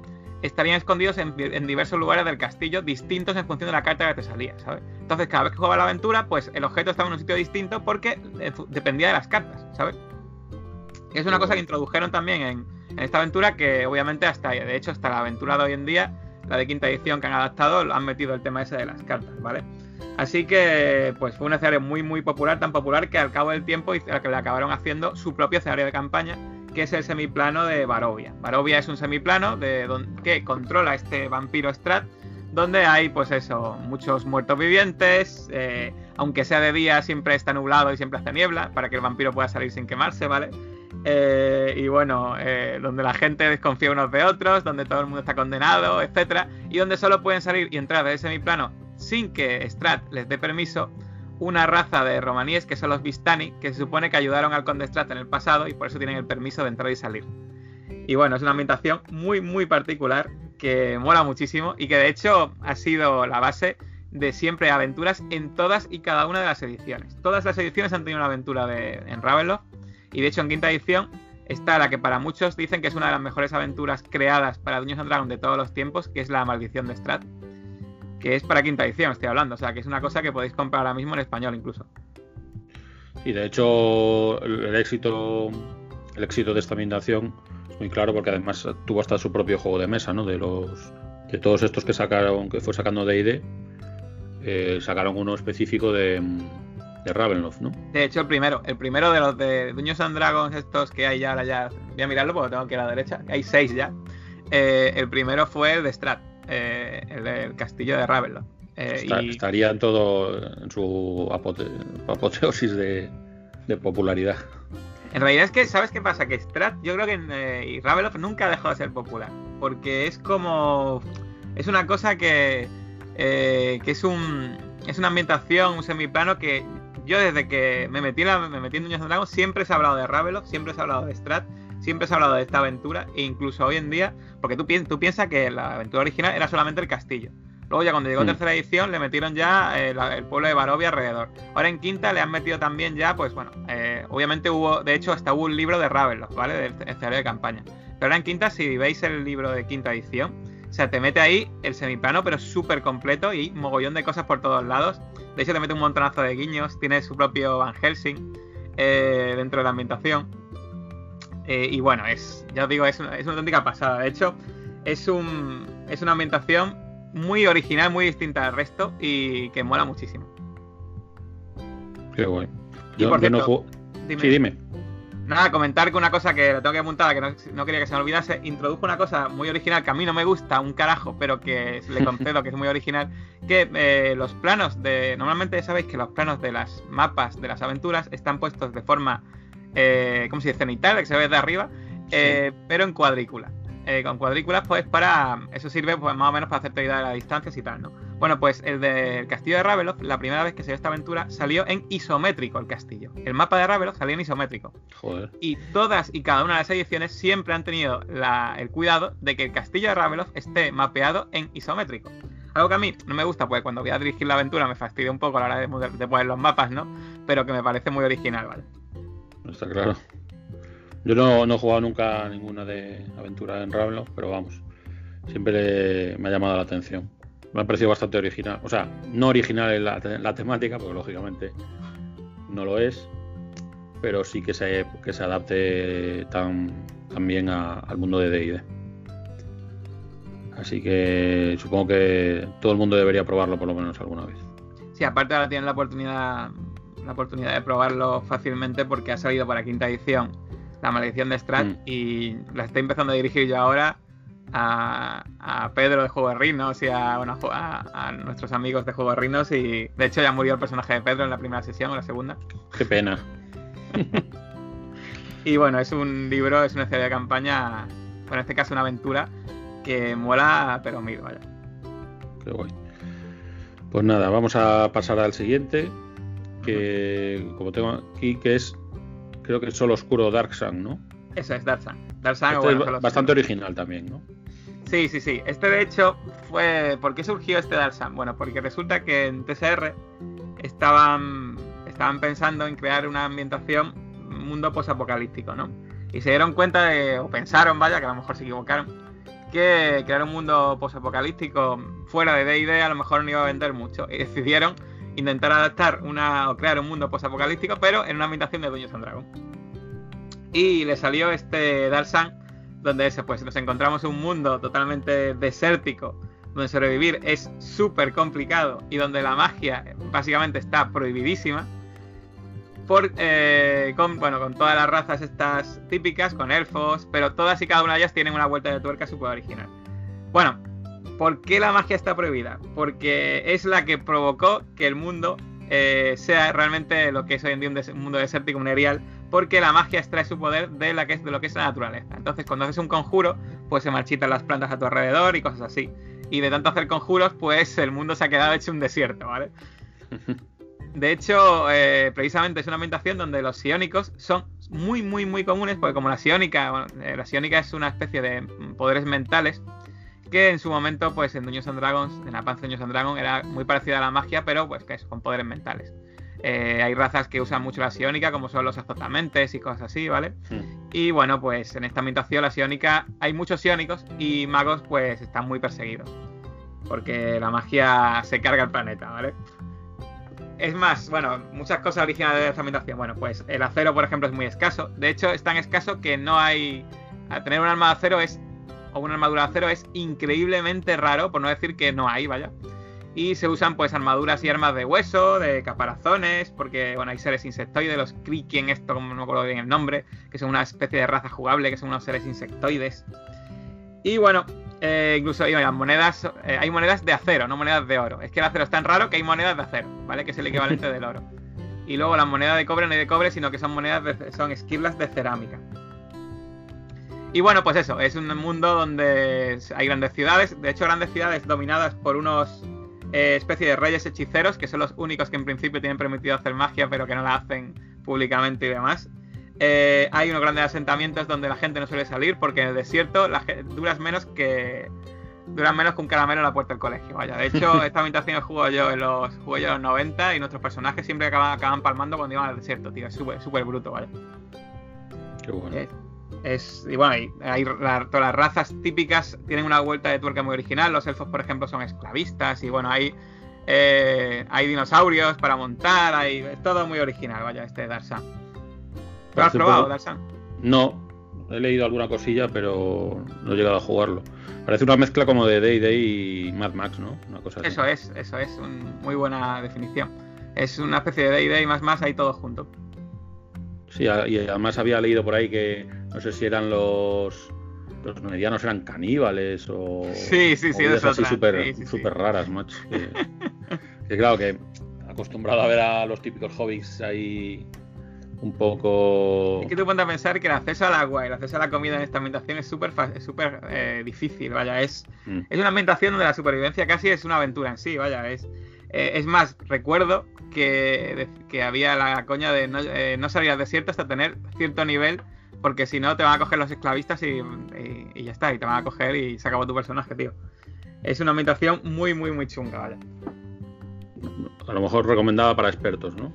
estarían escondidos en, diversos lugares del castillo, distintos en función de la carta que te salía, ¿sabes? Entonces, cada vez que jugaba la aventura, pues el objeto estaba en un sitio distinto porque eh, dependía de las cartas, ¿sabes? Es una cosa que introdujeron también en, esta aventura que obviamente hasta, de hecho, hasta la aventura de hoy en día, la de quinta edición que han adaptado, han metido el tema ese de las cartas, ¿vale? Así que, pues fue un escenario muy, muy popular, tan popular que al cabo del tiempo le acabaron haciendo su propio escenario de campaña que es el semiplano de Barovia. Barovia es un semiplano de que controla este vampiro Strat, donde hay, pues eso, muchos muertos vivientes, eh, aunque sea de día, siempre está nublado y siempre hace niebla, para que el vampiro pueda salir sin quemarse, ¿vale? Eh, y bueno, eh, donde la gente desconfía unos de otros, donde todo el mundo está condenado, etcétera, y donde solo pueden salir y entrar de ese semiplano sin que Strat les dé permiso una raza de romaníes que son los Vistani, que se supone que ayudaron al Conde Strat en el pasado y por eso tienen el permiso de entrar y salir. Y bueno, es una ambientación muy, muy particular que mola muchísimo y que de hecho ha sido la base de siempre aventuras en todas y cada una de las ediciones. Todas las ediciones han tenido una aventura de, en Ravenloft y de hecho en quinta edición está la que para muchos dicen que es una de las mejores aventuras creadas para Dungeons and Dragons de todos los tiempos, que es la Maldición de Strat, que es para quinta edición, estoy hablando. O sea, que es una cosa que podéis comprar ahora mismo en español incluso. Y de hecho, el, éxito el éxito de esta ambientación es muy claro porque además tuvo hasta su propio juego de mesa, ¿no? De los de todos estos que sacaron, que fue sacando D&D, eh, sacaron uno específico de, de Ravenloft, ¿no? De hecho, el primero, el primero de los de Dungeons and Dragons, estos que hay ya, ahora ya, voy a mirarlo porque tengo que ir a la derecha, hay seis ya. Eh, el primero fue el de Strat, eh, el, castillo de Ravenloft. Eh, estaría en todo en su apoteosis de, popularidad. En realidad es que, ¿sabes qué pasa? Que Strat, yo creo que eh, Ravenloft nunca dejó de ser popular. Porque es como. Es una cosa que. que es un. Es una ambientación, un semiplano que yo desde que me metí, la, me metí en Dungeons Dragons siempre se ha hablado de Ravenloft, siempre se ha hablado de Strat siempre se ha hablado de esta aventura e incluso hoy en día, porque tú, piensas que la aventura original era solamente el castillo. Luego ya cuando llegó hmm. tercera edición le metieron ya eh, el pueblo de Barovia alrededor. Ahora en quinta le han metido también ya, pues bueno, eh, obviamente hubo, de hecho hasta hubo un libro de Ravenloft, ¿vale? Del escenario de campaña. Pero ahora en quinta, si veis el libro de quinta edición, o sea, te mete ahí el semiplano, pero súper completo y mogollón de cosas por todos lados. De hecho, te mete un montonazo de guiños, tiene su propio Van Helsing eh, dentro de la ambientación. Eh, y bueno, es, ya os digo, es una, es una auténtica pasada. De hecho, es, un, es una ambientación muy original, muy distinta al resto y que mola muchísimo. Qué guay. Yo, por no Dime. Sí, dime. Nada, comentar que una cosa que lo tengo que apuntar, que no, quería que se me olvidase, introdujo una cosa muy original que a mí no me gusta un carajo, pero que le concedo que es muy original, que eh, los planos de... Normalmente sabéis que los planos de las mapas de las aventuras están puestos de forma eh, ¿cómo se dice? Cenital, que se ve de arriba, eh, pero en cuadrícula. Eh, con cuadrículas, pues para. Eso sirve pues, más o menos para hacerte idea de las distancias y tal, ¿no? Bueno, pues el del castillo de Raveloth, la primera vez que se dio esta aventura, salió en isométrico el castillo. El mapa de Raveloth salió en isométrico. Joder. Y todas y cada una de las ediciones siempre han tenido la- el cuidado de que el castillo de Raveloth esté mapeado en isométrico. Algo que a mí no me gusta, porque cuando voy a dirigir la aventura me fastidia un poco a la hora de, de poner los mapas, ¿no? Pero que me parece muy original, ¿vale? Está claro. Yo no, no he jugado nunca ninguna de aventura en Ravenloft, pero vamos. Siempre me ha llamado la atención. Me ha parecido bastante original. O sea, no original la, la temática, porque lógicamente no lo es. Pero sí que se, que se adapte tan, tan bien al mundo de DD. Así que supongo que todo el mundo debería probarlo por lo menos alguna vez. Sí, aparte ahora tienen la oportunidad, la oportunidad de probarlo fácilmente porque ha salido para quinta edición La Maldición de Strat Mm. y la estoy empezando a dirigir yo ahora a, a Pedro de Juego de Rinos y a, bueno, a, a nuestros amigos de Juego de Rinos y de hecho ya murió el personaje de Pedro en la primera sesión o la segunda. Qué pena. Y bueno, es un libro, es una serie de campaña, bueno, en este caso una aventura que mola pero mil, vaya. Qué guay. Pues nada, vamos a pasar al siguiente. Que como tengo aquí, que es creo que es solo oscuro Dark Sun, ¿no? Eso es Dark Sun. Dark Sun, Este bueno, es bastante original también, ¿no? Sí, sí, sí. Este de hecho fue. ¿Por qué surgió este Dark Sun? Bueno, porque resulta que en TSR estaban, estaban pensando en crear una ambientación un mundo posapocalíptico, ¿no? Y se dieron cuenta de, o pensaron, vaya, que a lo mejor se equivocaron, que crear un mundo posapocalíptico fuera de D&D a lo mejor no iba a vender mucho. Y decidieron intentar adaptar una o crear un mundo posapocalíptico, pero en una ambientación de Dungeons and Dragons. Y le salió este Dark Sun, donde ese, pues, nos encontramos en un mundo totalmente desértico, donde sobrevivir es súper complicado y donde la magia básicamente está prohibidísima. Por, eh, con, bueno, con todas las razas estas típicas, con elfos, pero todas y cada una de ellas tienen una vuelta de tuerca súper original. Bueno, ¿por qué la magia está prohibida? Porque es la que provocó que el mundo eh, sea realmente lo que es hoy en día un, des- un mundo desértico, un erial, porque la magia extrae su poder de, la que es, de lo que es la naturaleza. Entonces, cuando haces un conjuro, pues se marchitan las plantas a tu alrededor y cosas así. Y de tanto hacer conjuros, pues el mundo se ha quedado hecho un desierto, ¿vale? De hecho, eh, precisamente es una ambientación donde los psiónicos son muy, muy, muy comunes, porque como la psiónica, bueno, eh, la psiónica es una especie de poderes mentales que en su momento, pues en Dungeons and Dragons, en la panza de Dungeons and Dragons, era muy parecida a la magia, pero pues que es con poderes mentales. Eh, hay razas que usan mucho la psiónica, como son los azotamentes y cosas así, ¿vale? Y bueno, pues en esta ambientación la psiónica hay muchos psiónicos y magos pues están muy perseguidos. Porque la magia se carga el planeta, ¿vale? Es más, bueno, muchas cosas originales de esta ambientación. Bueno, pues el acero, por ejemplo, es muy escaso. De hecho, es tan escaso que no hay... a tener un arma de acero es... o una armadura de acero es increíblemente raro, por no decir que no hay, vaya. Y se usan pues armaduras y armas de hueso, de caparazones, porque bueno, hay seres insectoides, los Krikien, esto como no me acuerdo bien el nombre, que son una especie de raza jugable, que son unos seres insectoides. Y bueno, eh, incluso y, las monedas, eh, hay monedas de acero, no monedas de oro. Es que el acero es tan raro que hay monedas de acero, ¿vale? Que es el equivalente del oro. Y luego las monedas de cobre no hay de cobre, sino que son monedas de, son esquirlas de cerámica. Y bueno, pues eso, es un mundo donde hay grandes ciudades, de hecho grandes ciudades dominadas por unos eh, especie de reyes hechiceros, que son los únicos que en principio tienen permitido hacer magia, pero que no la hacen públicamente y demás. Eh, hay unos grandes asentamientos donde la gente no suele salir, porque en el desierto la duras menos que duran menos que un caramelo en la puerta del colegio. Vaya, de hecho, esta habitación juego yo en los jugué yo en los 90 y nuestros personajes siempre acaban, acaban palmando cuando iban al desierto, tío. Es súper súper bruto, ¿vale? Qué bueno. Eh, es, y bueno, hay, hay la- todas las razas típicas tienen una vuelta de tuerca muy original. Los elfos, por ejemplo, son esclavistas y bueno, hay, eh, hay dinosaurios para montar, hay, es todo muy original, vaya, este Darsan. ¿Lo has probado, poco- Darsan? No, he leído alguna cosilla, pero no he llegado a jugarlo. Parece una mezcla como de Day y Mad Max, ¿no? Una cosa así. Eso es, eso es, un- muy buena definición. Es una especie de D&D y más más ahí todo junto. Sí, y además había leído por ahí que no sé si eran los los medianos eran caníbales o Sí, sí, sí, así súper Sí, sí, sí. súper raras, macho. Que, que claro que acostumbrado a ver a los típicos hobbits ahí un poco... Es que tú ponte a pensar que el acceso al agua y el acceso a la comida en esta ambientación es súper súper eh, difícil, vaya, es, mm. es una ambientación donde la supervivencia casi es una aventura en sí, vaya, es... Eh, es más, recuerdo que, que, había la coña de no, eh, no, salir al desierto hasta tener cierto nivel, porque si no te van a coger los esclavistas y, y, ya está, y te van a coger y se acabó tu personaje, tío. Es una ambientación muy, muy, muy chunga, vaya. A lo mejor recomendada para expertos, ¿no?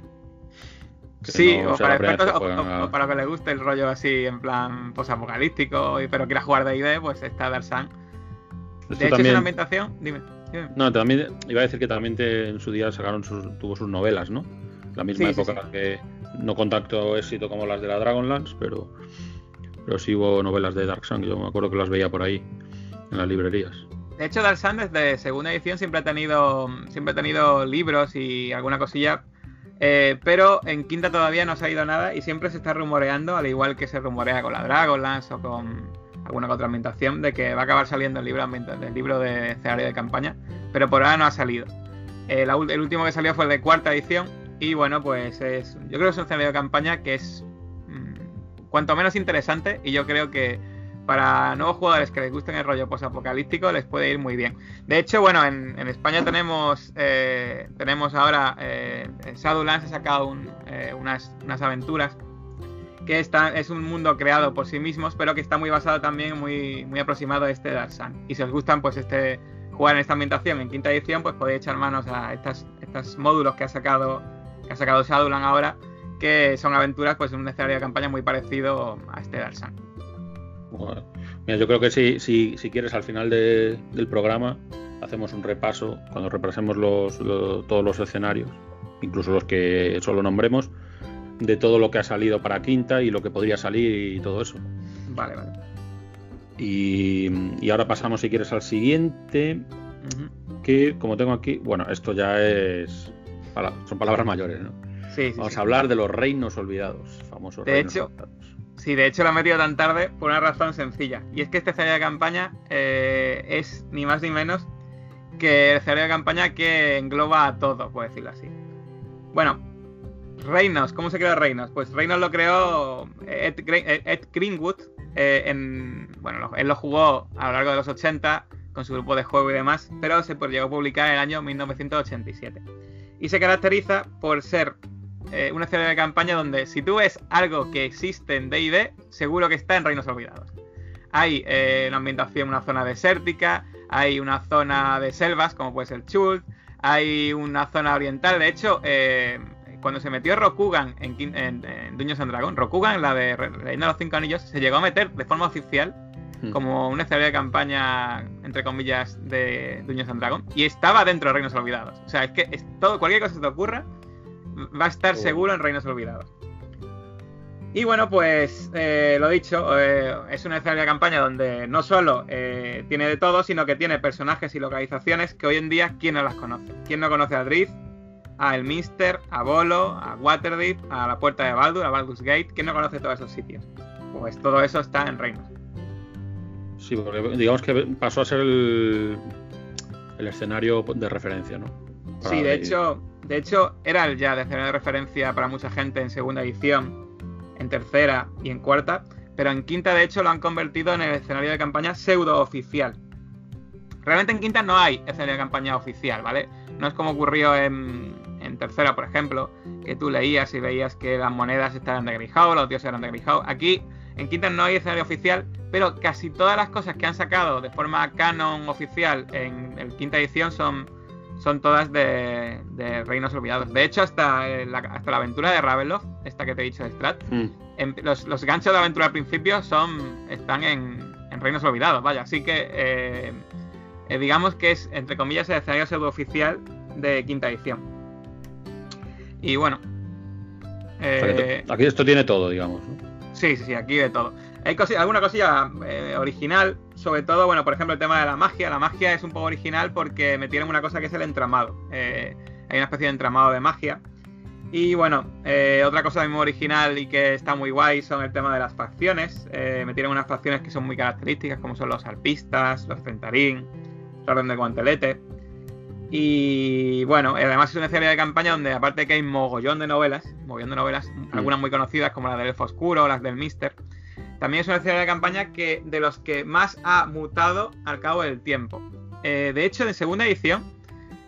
sí, o para expertos, o, para que le guste el rollo así en plan posapocalíptico, pero quiera jugar de ID, pues está Darsan. De hecho, es una ambientación. Dime. No, también iba a decir que también en su día sacaron sus, tuvo sus novelas, ¿no? La misma época que no contacto éxito como las de la Dragonlance, pero, pero sí hubo novelas de Dark Sun, yo me acuerdo que las veía por ahí en las librerías. De hecho, Dark Sun desde segunda edición siempre ha tenido siempre ha tenido libros y alguna cosilla, eh, pero en quinta todavía no ha salido nada y siempre se está rumoreando, al igual que se rumorea con la Dragonlance o con alguna otra ambientación de que va a acabar saliendo el libro, el libro de escenario de campaña, pero por ahora no ha salido. Eh, el último que salió fue el de cuarta edición y bueno, pues es, yo creo que es un escenario de campaña que es mm, cuanto menos interesante y yo creo que para nuevos jugadores que les gusten el rollo posapocalíptico les puede ir muy bien. De hecho, bueno, en, España tenemos eh, tenemos ahora eh, Shadowlands ha sacado eh, unas, unas aventuras que está, es un mundo creado por sí mismos, pero que está muy basado también, muy, muy aproximado a este Dark Sun. Y si os gustan, pues este jugar en esta ambientación en quinta edición, pues podéis echar manos a estas, estos módulos que ha sacado que ha sacado Shadowland ahora, que son aventuras pues en un escenario de campaña muy parecido a este Dark Sun. mira, yo creo que si, si, si quieres al final del programa hacemos un repaso, cuando repasemos los, todos los escenarios, incluso los que solo nombremos, de todo lo que ha salido para quinta y lo que podría salir y todo eso. Vale, vale. Y, ahora pasamos, si quieres, al siguiente. Que, como tengo aquí, bueno, esto ya es. Son palabras mayores, ¿no? Sí, Vamos a hablar de los reinos olvidados, famosos de reinos hecho, olvidados. Sí, de hecho lo he metido tan tarde por una razón sencilla. Y es que este escenario de campaña eh, es ni más ni menos que el escenario de campaña que engloba a todo, por decirlo así. Bueno, Reinos, ¿cómo se creó Reinos? Pues Reinos lo creó Ed, Greenwood. Eh, en, bueno, él lo jugó a lo largo de los 80 con su grupo de juego y demás, pero se llegó a publicar en el año 1987. Y se caracteriza por ser eh, una serie de campaña donde si tú ves algo que existe en D&D, seguro que está en Reinos Olvidados. Hay eh, una ambientación, una zona desértica, hay una zona de selvas, como puede ser Chult, hay una zona oriental, de hecho, cuando se metió Rokugan en, en, en Dungeons and Dragons, Rokugan, la de Reina de los Cinco Anillos, se llegó a meter de forma oficial como un escenario de campaña, entre comillas, de Dungeons and Dragons, y estaba dentro de Reinos Olvidados. O sea, es que es todo, cualquier cosa que te ocurra va a estar seguro en Reinos Olvidados. Y bueno, pues eh, lo dicho, eh, es una escenario de campaña donde no solo eh, tiene de todo, sino que tiene personajes y localizaciones que hoy en día, ¿quién no las conoce? ¿Quién no conoce a Drift? a El Mister, a Bolo, a Waterdeep, a la Puerta de Baldur, a Baldur's Gate. ¿Quién no conoce todos esos sitios? Pues todo eso está en Reinos. Sí, porque digamos que pasó a ser el, escenario de referencia, ¿no? sí, de hecho, de hecho era el ya de escenario de referencia para mucha gente en segunda edición, en tercera y en cuarta, pero en quinta de hecho lo han convertido en el escenario de campaña pseudo oficial. Realmente en quinta no hay escenario de campaña oficial, ¿vale? No es como ocurrió en, en tercera, por ejemplo, que tú leías y veías que las monedas estaban de Greyhound, los dioses eran de Greyhound. Aquí, en Quinta no hay escenario oficial, pero casi todas las cosas que han sacado de forma canon oficial en el quinta edición son, son todas de, Reinos Olvidados. De hecho, hasta, la, hasta la aventura de Ravenloft, esta que te he dicho de Strat, mm. los, ganchos de aventura al principio son están en, Reinos Olvidados, vaya. Así que eh, eh, digamos que es, entre comillas, el escenario pseudo oficial de quinta edición. Y bueno. Eh, aquí esto tiene todo, digamos. Sí, sí, sí, aquí de todo. Hay alguna cosilla eh, original, sobre todo, bueno, por ejemplo, el tema de la magia. La magia es un poco original porque metieron una cosa que es el entramado. Eh, hay una especie de entramado de magia. Y bueno, otra cosa muy original y que está muy guay son el tema de las facciones. metieron unas facciones que son muy características, como son los arpistas, los centarín, el orden de guantelete. Y bueno, además es una serie de campaña donde aparte que hay mogollón de novelas, mogollón de novelas, algunas muy conocidas como la del Elfo Oscuro, las del Mister, también es una serie de campaña que de los que más ha mutado al cabo del tiempo. Eh, de hecho, en segunda edición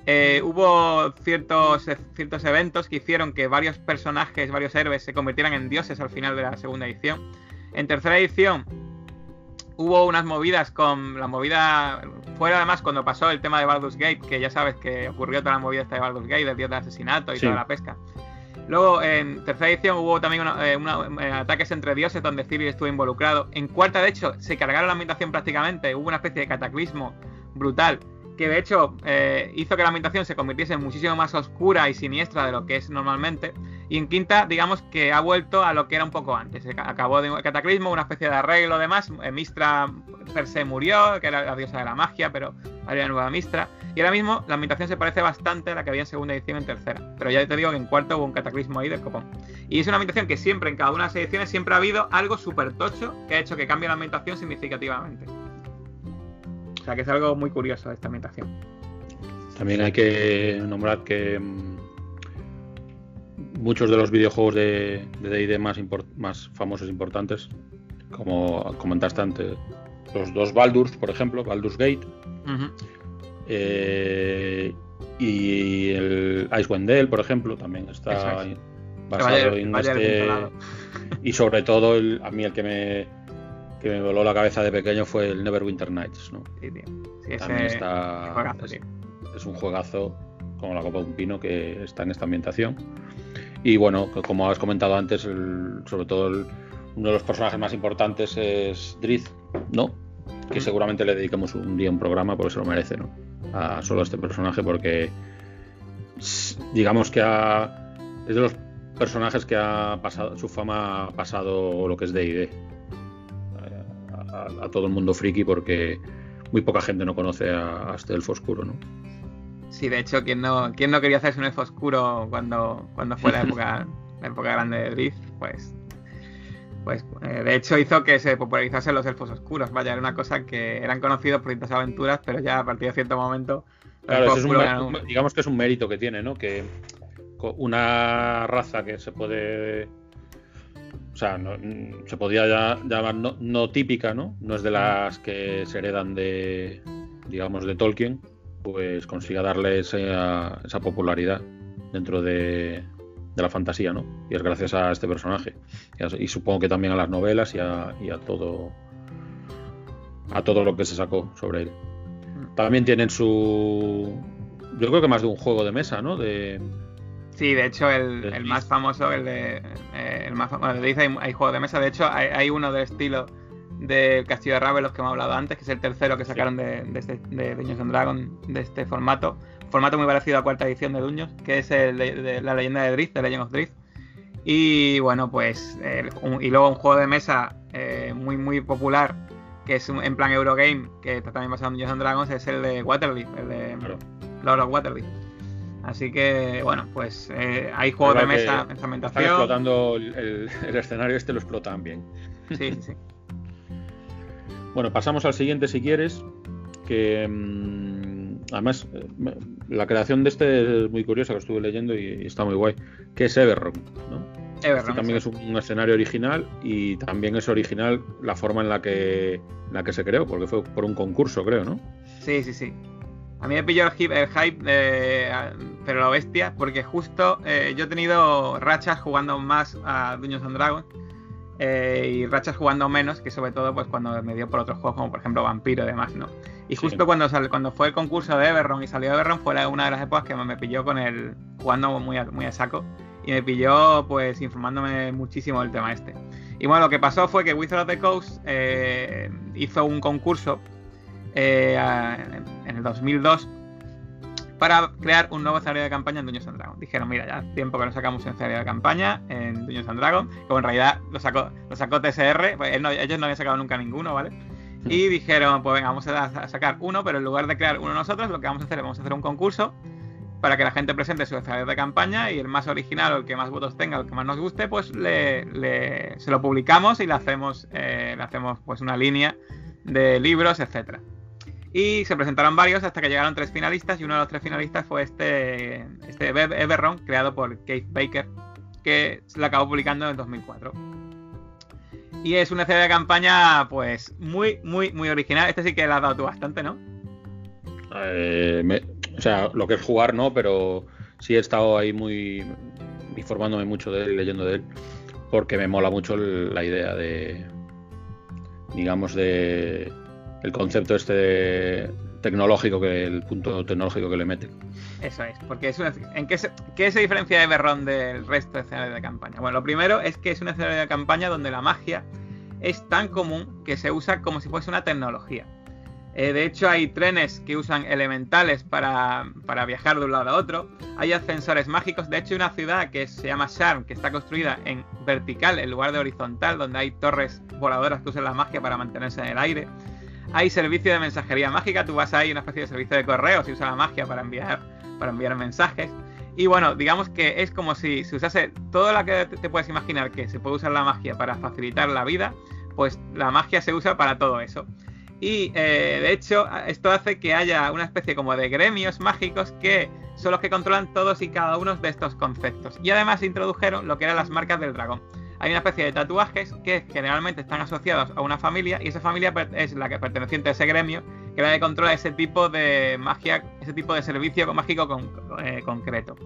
eh, hubo ciertos, ciertos eventos que hicieron que varios personajes, varios héroes se convirtieran en dioses al final de la segunda edición. En tercera edición hubo unas movidas con la movida. Fuera además cuando pasó el tema de Baldur's Gate, que ya sabes que ocurrió toda la movida esta de Baldur's Gate, del dios del asesinato y toda la pesca. Luego, en tercera edición hubo también eh, eh, ataques entre dioses donde Ciri estuvo involucrado. En cuarta, de hecho, se cargaron la ambientación prácticamente. Hubo una especie de cataclismo brutal que de hecho eh, hizo que la ambientación se convirtiese muchísimo más oscura y siniestra de lo que es normalmente. Y en quinta, digamos que ha vuelto a lo que era un poco antes. Acabó de un cataclismo, una especie de arreglo, demás. Eh, Mistra per se murió, que era la diosa de la magia, pero había una nueva Mistra. Y ahora mismo la ambientación se parece bastante a la que había en segunda edición y en tercera. Pero ya te digo que en cuarto hubo un cataclismo ahí del copón. Y es una ambientación que siempre, en cada una de las ediciones, siempre ha habido algo súper tocho que ha hecho que cambie la ambientación significativamente que es algo muy curioso esta ambientación. También hay que nombrar que mm, muchos de los videojuegos de D&D más, más famosos e importantes, como comentaste antes, los dos Baldur's, por ejemplo, Baldur's Gate, eh, y el Icewind Dale, por ejemplo, también está basado en este... Y sobre todo, a mí el que me que me voló la cabeza de pequeño fue el Neverwinter Nights, ¿no? Sí, tío. Sí, También está. es, un juegazo como la copa de un pino que está en esta ambientación. Y bueno, como has comentado antes, sobre todo uno de los personajes más importantes es Driz, ¿no? Que seguramente le dediquemos un día un programa porque se lo merece, ¿no? A solo este personaje porque digamos que es de los personajes que ha pasado, su fama ha pasado lo que es D&D a, todo el mundo friki porque muy poca gente no conoce a, este elfo oscuro, ¿no? Sí, de hecho, ¿quién no, quién no quería hacerse un elfo oscuro cuando, cuando fue la época, la época grande de Drift? Pues, pues eh, de hecho hizo que se popularizasen los elfos oscuros. Vaya, era una cosa que eran conocidos por distintas aventuras, pero ya a partir de cierto momento... Claro, es un, digamos que es un mérito que tiene, ¿no? Que una raza que se puede o sea, se podría llamar no, típica, ¿no? No es de las que se heredan de, digamos, de Tolkien, pues consiga darle esa, popularidad dentro de, la fantasía, ¿no? Y es gracias a este personaje. Y, supongo que también a las novelas y a, y a todo a todo lo que se sacó sobre él. También tienen su yo creo que más de un juego de mesa, ¿no? De, Sí, de hecho, el, más famoso, el de. Eh, el más famoso, dice, hay, hay juegos de mesa. De hecho, hay, uno del estilo del Castillo de Ravelos que hemos hablado antes, que es el tercero que sacaron de, de, este, de Dungeons and Dragons, de este formato. Formato muy parecido a la cuarta edición de Dungeons, que es el de, la leyenda de Drift, de Legend of Drift. Y bueno, pues. y luego un juego de mesa eh, muy, muy popular, que es en plan Eurogame, que está también basado en Dungeons and Dragons, es el de Waterleaf, el de Lord of Waterleaf. Así que, bueno, pues eh, hay juegos de mesa en. Están explotando el, escenario, este lo explotan bien. Sí, sí, bueno, pasamos al siguiente si quieres. Que mm, además, eh, la creación de este es muy curiosa, que estuve leyendo y, está muy guay. Que es Everron, ¿no? Este también es un, escenario original y también es original la forma en la que, la que se creó, porque fue por un concurso, creo, ¿no? Sí, sí, sí. A mí me pilló el, hype, pero la bestia, porque justo eh, yo he tenido rachas jugando más a Dungeons and Dragons eh, y rachas jugando menos, que sobre todo pues cuando me dio por otros juegos como por ejemplo Vampiro y demás, ¿no? Y justo cuando cuando fue el concurso de Everron y salió Everron fue una de las épocas que me pilló con el jugando muy a, muy a saco y me pilló pues informándome muchísimo del tema este. Y bueno, lo que pasó fue que Wizard of the Coast eh, hizo un concurso eh, en el 2002 para crear un nuevo escenario de campaña en Dungeons and Dragons. Dijeron, mira, ya hace tiempo que no sacamos un escenario de campaña en Dungeons and Dragons, como en realidad lo sacó, lo sacó TSR, pues ellos no habían sacado nunca ninguno, ¿vale? Y dijeron, pues venga, vamos a, sacar uno, pero en lugar de crear uno nosotros, lo que vamos a hacer es vamos a hacer un concurso para que la gente presente su escenario de campaña y el más original o el que más votos tenga, el que más nos guste, pues le, se lo publicamos y le hacemos, eh, le hacemos pues una línea de libros, etcétera. Y se presentaron varios hasta que llegaron tres finalistas y uno de los tres finalistas fue este, este Everron, creado por Keith Baker, que lo acabó publicando en 2004. Y es una serie de campaña, pues, muy, muy, muy original. Este sí que le has dado tú bastante, ¿no? Eh, o sea, lo que es jugar, no, pero sí he estado ahí muy informándome mucho de él leyendo de él, porque me mola mucho la idea de, digamos, de el concepto este tecnológico, que el punto tecnológico que le mete. Eso es, porque es ¿en qué se, qué se diferencia del resto de escenarios de campaña? Bueno, lo primero es que es un escenario de campaña donde la magia es tan común que se usa como si fuese una tecnología. Eh, de hecho, hay trenes que usan elementales para, viajar de un lado a otro. Hay ascensores mágicos. De hecho, hay una ciudad que se llama Sharm, que está construida en vertical en lugar de horizontal, donde hay torres voladoras que usan la magia para mantenerse en el aire. Hay servicio de mensajería mágica. Tú vas ahí, una especie de servicio de correos y usa la magia para enviar, para enviar mensajes. Y bueno, digamos que es como si se usase todo lo que te puedes imaginar que se puede usar la magia para facilitar la vida, pues la magia se usa para todo eso. Y eh, de hecho, esto hace que haya una especie como de gremios mágicos que son los que controlan todos y cada uno de estos conceptos. Y además introdujeron lo que eran las marcas del dragón. Hay una especie de tatuajes que generalmente están asociados a una familia y esa familia es la que perteneciente a ese gremio que la de controlar ese tipo de magia, ese tipo de servicio mágico eh, concreto.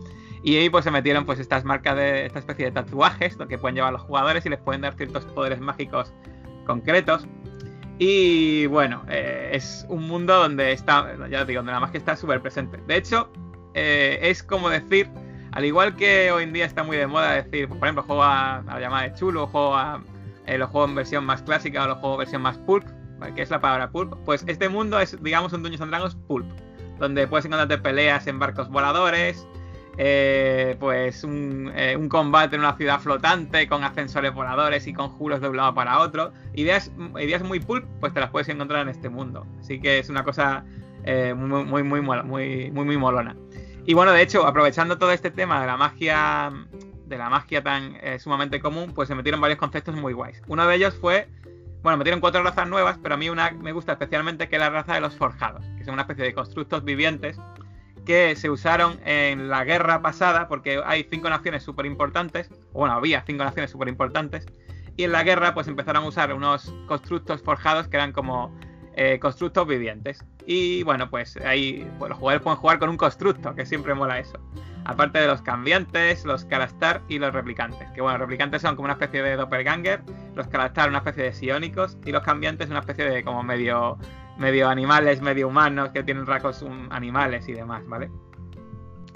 Y ahí pues se metieron pues estas marcas de esta especie de tatuajes que pueden llevar los jugadores y les pueden dar ciertos poderes mágicos concretos. Y bueno, eh, es un mundo donde está, ya os digo, donde la magia está súper presente. De hecho, eh, es como decir, al igual que hoy en día está muy de moda decir, por ejemplo, juego a, la llamada de chulo, juego a eh, los juegos en versión más clásica o los juegos en versión más pulp, que es la palabra pulp, pues este mundo es, digamos, un Dungeons and Dragons pulp, donde puedes encontrarte peleas en barcos voladores, eh, pues eh, un, combate en una ciudad flotante con ascensores voladores y conjuros de un lado para otro. Ideas, ideas muy pulp, pues te las puedes encontrar en este mundo. Así que es una cosa eh, muy, muy, muy, muy, muy, muy molona. Y bueno, de hecho, aprovechando todo este tema de la magia, de la magia tan sumamente común, pues se metieron varios conceptos muy guays. Uno de ellos fue, bueno, metieron cuatro razas nuevas, pero a mí una me gusta especialmente que es la raza de los forjados, que son una especie de constructos vivientes que se usaron en la guerra pasada, porque hay cinco naciones súper importantes, bueno, había cinco naciones súper importantes, y en la guerra pues empezaron a usar unos constructos forjados que eran como eh, constructos vivientes. Y bueno, pues ahí pues, los jugadores pueden jugar con un constructo, que siempre mola eso. Aparte de los cambiantes, los Karastar y los replicantes. Que bueno, los replicantes son como una especie de doppelganger, los Karastar una especie de sionicos y los cambiantes una especie de como medio medio animales, medio humanos, que tienen rasgos animales y demás, ¿vale?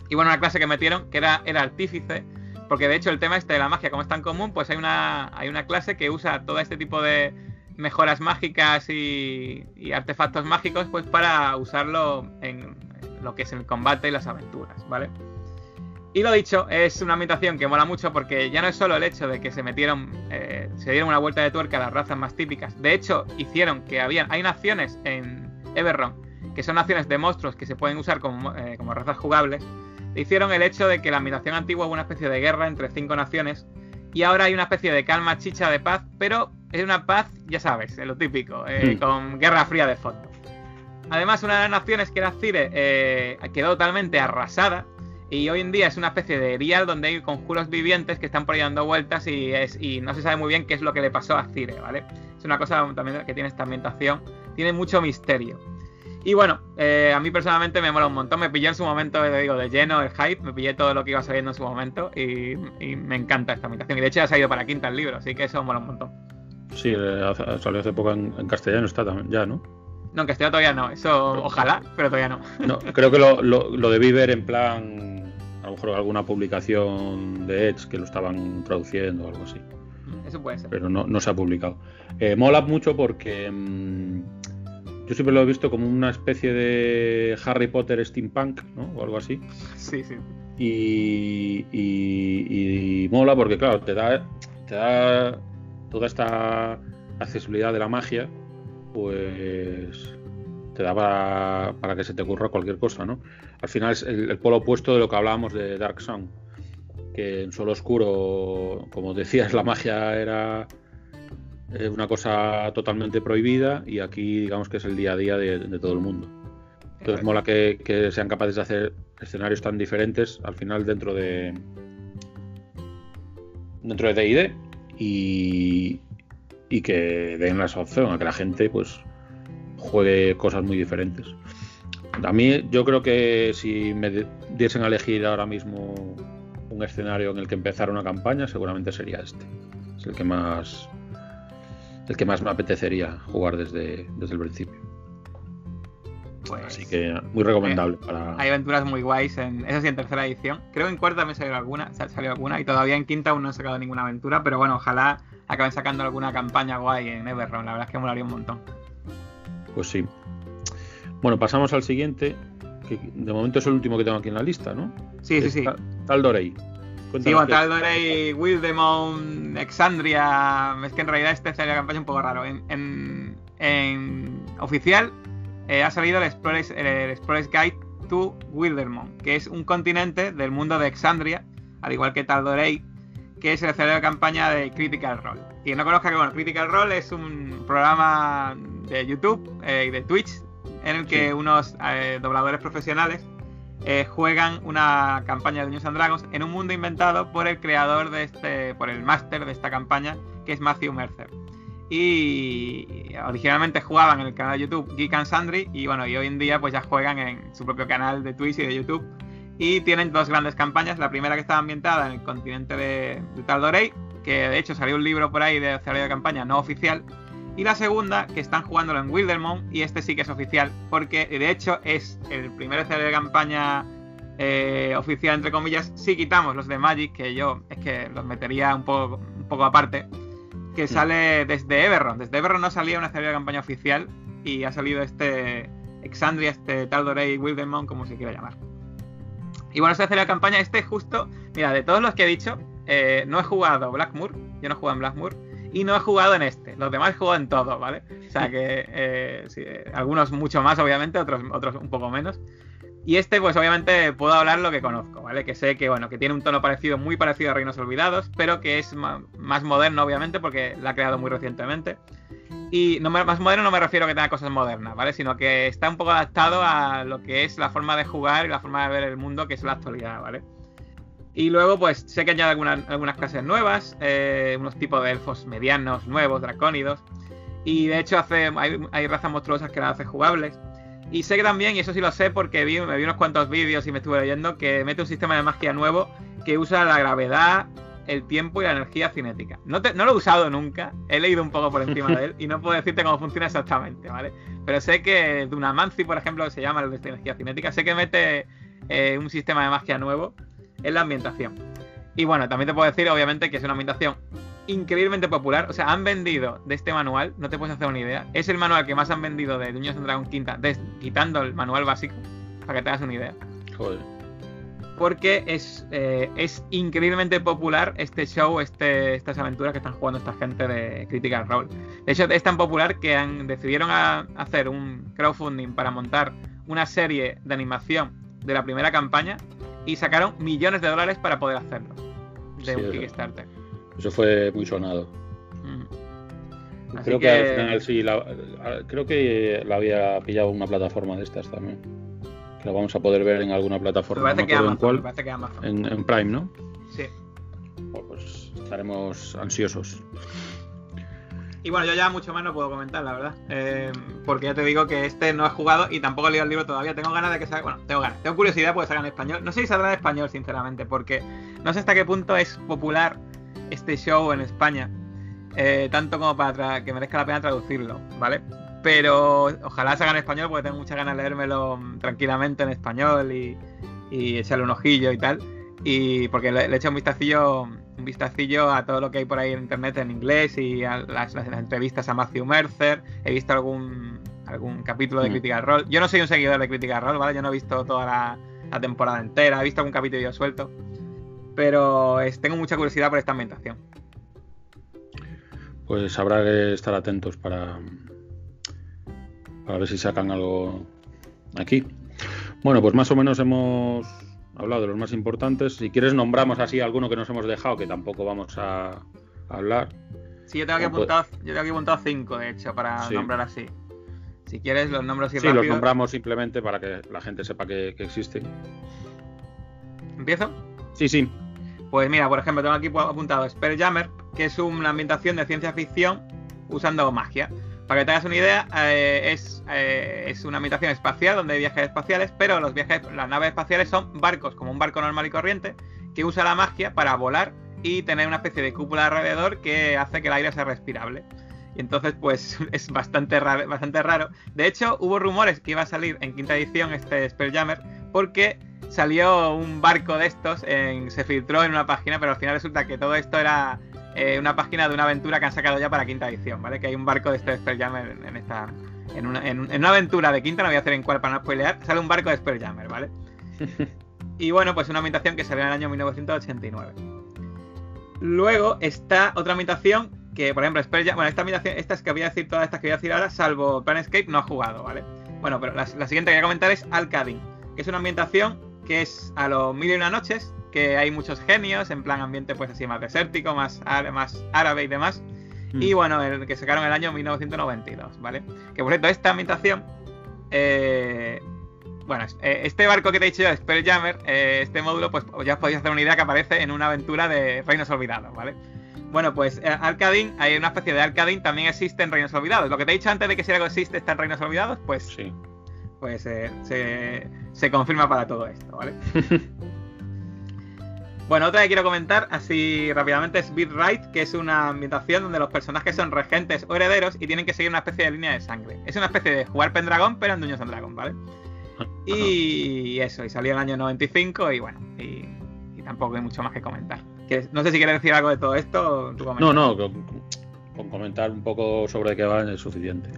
Y bueno, una clase que metieron, que era el artífice, porque de hecho el tema este de la magia, como es tan común, pues hay una, hay una clase que usa todo este tipo de mejoras mágicas y, y artefactos mágicos, pues para usarlo en lo que es el combate y las aventuras, ¿vale? Y lo dicho, es una ambientación que mola mucho porque ya no es solo el hecho de que se metieron, eh, se dieron una vuelta de tuerca a las razas más típicas. De hecho, hicieron que habían, hay naciones en Everron que son naciones de monstruos que se pueden usar como, eh, como razas jugables. Hicieron el hecho de que la ambientación antigua hubo una especie de guerra entre cinco naciones y ahora hay una especie de calma chicha de paz, pero es una paz, ya sabes, lo típico, eh, hmm. con guerra fría de fondo. Además, una de las naciones que era Cire quedó totalmente arrasada y hoy en día es una especie de erial donde hay conjuros vivientes que están por ahí dando vueltas y, es, y no se sabe muy bien qué es lo que le pasó a Cire, ¿vale? Es una cosa también que tiene esta ambientación, tiene mucho misterio. Y bueno, eh, a mí personalmente me mola un montón, me pillé en su momento, te digo, de lleno el hype, me pillé todo lo que iba saliendo en su momento y, me encanta esta ambientación. Y de hecho ya ha salido para quinta el libro, así que eso mola un montón. Sí, eh, salió hace poco en, castellano, está también, ya, ¿no? No, en castellano todavía no, eso ojalá, pero todavía no. No, creo que lo, lo, lo debí ver en plan a lo mejor alguna publicación de Edge que lo estaban traduciendo o algo así. Eso puede ser. Pero no, se ha publicado. Eh, mola mucho porque mm, yo siempre lo he visto como una especie de Harry Potter steampunk, ¿no? O algo así. Sí, sí. Y, y, mola porque, claro, te da, te da toda esta accesibilidad de la magia, pues te da para, que se te ocurra cualquier cosa, ¿no? Al final es el, polo opuesto de lo que hablábamos de Dark Sun, que en Solo Oscuro, como decías, la magia era es una cosa totalmente prohibida y aquí digamos que es el día a día de, todo el mundo. Entonces mola que, sean capaces de hacer escenarios tan diferentes al final dentro de dentro de D&D y, y que den la opción a que la gente pues juegue cosas muy diferentes. A mí yo creo que si me diesen a elegir ahora mismo un escenario en el que empezar una campaña, seguramente sería este. Es el que más el que más me apetecería jugar desde, desde el principio. Así que muy recomendable. para... Hay aventuras muy guays, en, eso sí, en tercera edición. Creo que en cuarta me salió alguna, salió alguna y todavía en quinta aún no he sacado ninguna aventura, pero bueno, ojalá acaben sacando alguna campaña guay en Everron. La verdad es que molaría un montón. Pues sí. Bueno, pasamos al siguiente, que de momento es el último que tengo aquí en la lista, ¿no? Sí, sí, sí. Taldorei. Sí, bueno, Taldorei, Wildemon, Exandria. Es que en realidad este salió la campaña un poco raro. En, en, oficial eh, ha salido el Explorer's, el Guide to Wildermon, que es un continente del mundo de Exandria, al igual que Taldorei, que es el escenario de campaña de Critical Role. Y no conozca que, bueno, Critical Role es un programa de YouTube eh, y de Twitch en el que unos eh, dobladores profesionales eh, juegan una campaña de Dungeons and Dragons en un mundo inventado por el creador de este, por el máster de esta campaña, que es Matthew Mercer. Y originalmente jugaban en el canal de YouTube Geek and Sandry y bueno, y hoy en día pues ya juegan en su propio canal de Twitch y de YouTube. Y tienen dos grandes campañas. La primera que estaba ambientada en el continente de, de Taldorei, que de hecho salió un libro por ahí de escenario de campaña no oficial, y la segunda, que están jugándolo en Wildermont, y este sí que es oficial, porque de hecho es el primer escenario de campaña eh, oficial, entre comillas, si quitamos los de Magic, que yo es que los metería un poco, un poco aparte, que mm. sale desde Everron. Desde Everron no salía una escenario de campaña oficial, y ha salido este Exandria, este Taldorei Wildermont, como se quiera llamar. Y bueno, este escenario de campaña, este justo, mira, de todos los que he dicho, eh, no he jugado Blackmoor, yo no he jugado en Blackmoor, y no he jugado en este. Los demás he jugado en todo, ¿vale? O sea que eh, algunos mucho más, obviamente, otros, otros un poco menos. Y este, pues obviamente puedo hablar lo que conozco, ¿vale? Que sé que, bueno, que tiene un tono parecido, muy parecido a Reinos Olvidados, pero que es más moderno, obviamente, porque la ha creado muy recientemente. Y no más moderno no me refiero a que tenga cosas modernas, ¿vale? Sino que está un poco adaptado a lo que es la forma de jugar y la forma de ver el mundo, que es la actualidad, ¿vale? Y luego, pues sé que añade algunas clases nuevas, eh, unos tipos de elfos medianos, nuevos, dracónidos. Y de hecho hace, hay, razas monstruosas que las hace jugables. Y sé que también, y eso sí lo sé porque vi, me vi unos cuantos vídeos y me estuve leyendo, que mete un sistema de magia nuevo que usa la gravedad, el tiempo y la energía cinética. No, no lo he usado nunca, he leído un poco por encima de él y no puedo decirte cómo funciona exactamente, ¿vale? Pero sé que Dunamancy, por ejemplo, que se llama el de energía cinética, sé que mete eh, un sistema de magia nuevo es la ambientación. Y bueno, también te puedo decir, obviamente, que es una ambientación increíblemente popular. O sea, han vendido de este manual, no te puedes hacer una idea. Es el manual que más han vendido de Dungeons and Dragons Quinta, quitando el manual básico, para que te hagas una idea. Joder. Porque es, eh, es increíblemente popular este show, este, estas aventuras que están jugando esta gente de Critical Role. De hecho, es tan popular que han, decidieron hacer un crowdfunding para montar una serie de animación de la primera campaña y sacaron millones de dólares para poder hacerlo. De un Kickstarter. Eso fue muy sonado. Mm. Creo que... al final sí, creo que la había pillado una plataforma de estas también. Que la vamos a poder ver en alguna plataforma. Me parece, que Amazon, En, Prime, ¿no? Sí. pues estaremos ansiosos. Y bueno, yo ya mucho más no puedo comentar, la verdad. Eh, porque ya te digo que este no he jugado y tampoco he leído el libro todavía. Tengo ganas de que salga. Bueno, tengo ganas. Tengo curiosidad porque salga en español. No sé si saldrá en español, sinceramente, porque no sé hasta qué punto es popular este show en España. Eh, tanto como para que merezca la pena traducirlo, ¿vale? Pero ojalá salga en español porque tengo muchas ganas de leérmelo tranquilamente en español y, y echarle un ojillo y tal. Y porque le, he hecho un vistacillo, un vistacillo a todo lo que hay por ahí en internet en inglés y a las, entrevistas a Matthew Mercer. He visto algún, algún capítulo de mm. Critical Role. Yo no soy un seguidor de Critical Role, ¿vale? Yo no he visto toda la, temporada entera, he visto algún capítulo suelto. Pero tengo mucha curiosidad por esta ambientación. Pues habrá que estar atentos para, para ver si sacan algo aquí. Bueno, pues más o menos hemos hablado de los más importantes. Si quieres, nombramos así alguno que nos hemos dejado, que tampoco vamos a, hablar. Sí, yo tengo, aquí apuntado, yo tengo aquí apuntado cinco, de hecho, para nombrar así. Si quieres, los nombro así Sí, los nombramos simplemente para que la gente sepa que, que existe. ¿Empiezo? Sí, sí. Pues mira, por ejemplo, tengo aquí apuntado Spelljammer, que es una ambientación de ciencia ficción usando magia. Para que te hagas una idea, eh, es, eh, es, una ambientación espacial donde hay viajes espaciales, pero los viajes, las naves espaciales son barcos, como un barco normal y corriente, que usa la magia para volar y tener una especie de cúpula alrededor que hace que el aire sea respirable. Y entonces, pues es bastante raro, bastante raro. De hecho, hubo rumores que iba a salir en quinta edición este Spelljammer, porque salió un barco de estos, se filtró en una página, pero al final resulta que todo esto era eh, una página de una aventura que han sacado ya para quinta edición, ¿vale? Que hay un barco de este Spelljammer en, esta. En una, en, una, aventura de quinta, no voy a hacer en cuál para no spoilear, sale un barco de Spelljammer, ¿vale? y bueno, pues una ambientación que salió en el año 1989. Luego está otra ambientación que, por ejemplo, Spelljammer, bueno, esta ambientación, estas que voy a decir, todas estas que voy a decir ahora, salvo Planescape, no ha jugado, ¿vale? Bueno, pero la, siguiente que voy a comentar es Alcadin, que es una ambientación que es a los mil y una noches, que hay muchos genios, en plan ambiente pues así más desértico, más, más árabe y demás. Mm. Y bueno, el que sacaron el año 1992, ¿vale? Que por cierto, esta ambientación, eh, bueno, eh, este barco que te he dicho yo, Spelljammer, eh, este módulo, pues ya os podéis hacer una idea que aparece en una aventura de Reinos Olvidados, ¿vale? Bueno, pues eh, Arcadin, hay una especie de Arcadin, también existe en Reinos Olvidados. Lo que te he dicho antes de que si algo existe está en Reinos Olvidados, pues sí. Pues se, se confirma para todo esto, ¿vale? Bueno, otra que quiero comentar así rápidamente es Beat Right, que es una ambientación donde los personajes son regentes o herederos y tienen que seguir una especie de línea de sangre. Es una especie de jugar Pendragon, pero en Dungeons and Dragons, ¿vale? Y eso, y salió en el año 95 y bueno, y, tampoco hay mucho más que comentar. No sé si quieres decir algo de todo esto. no, no, con, comentar un poco sobre qué va es suficiente.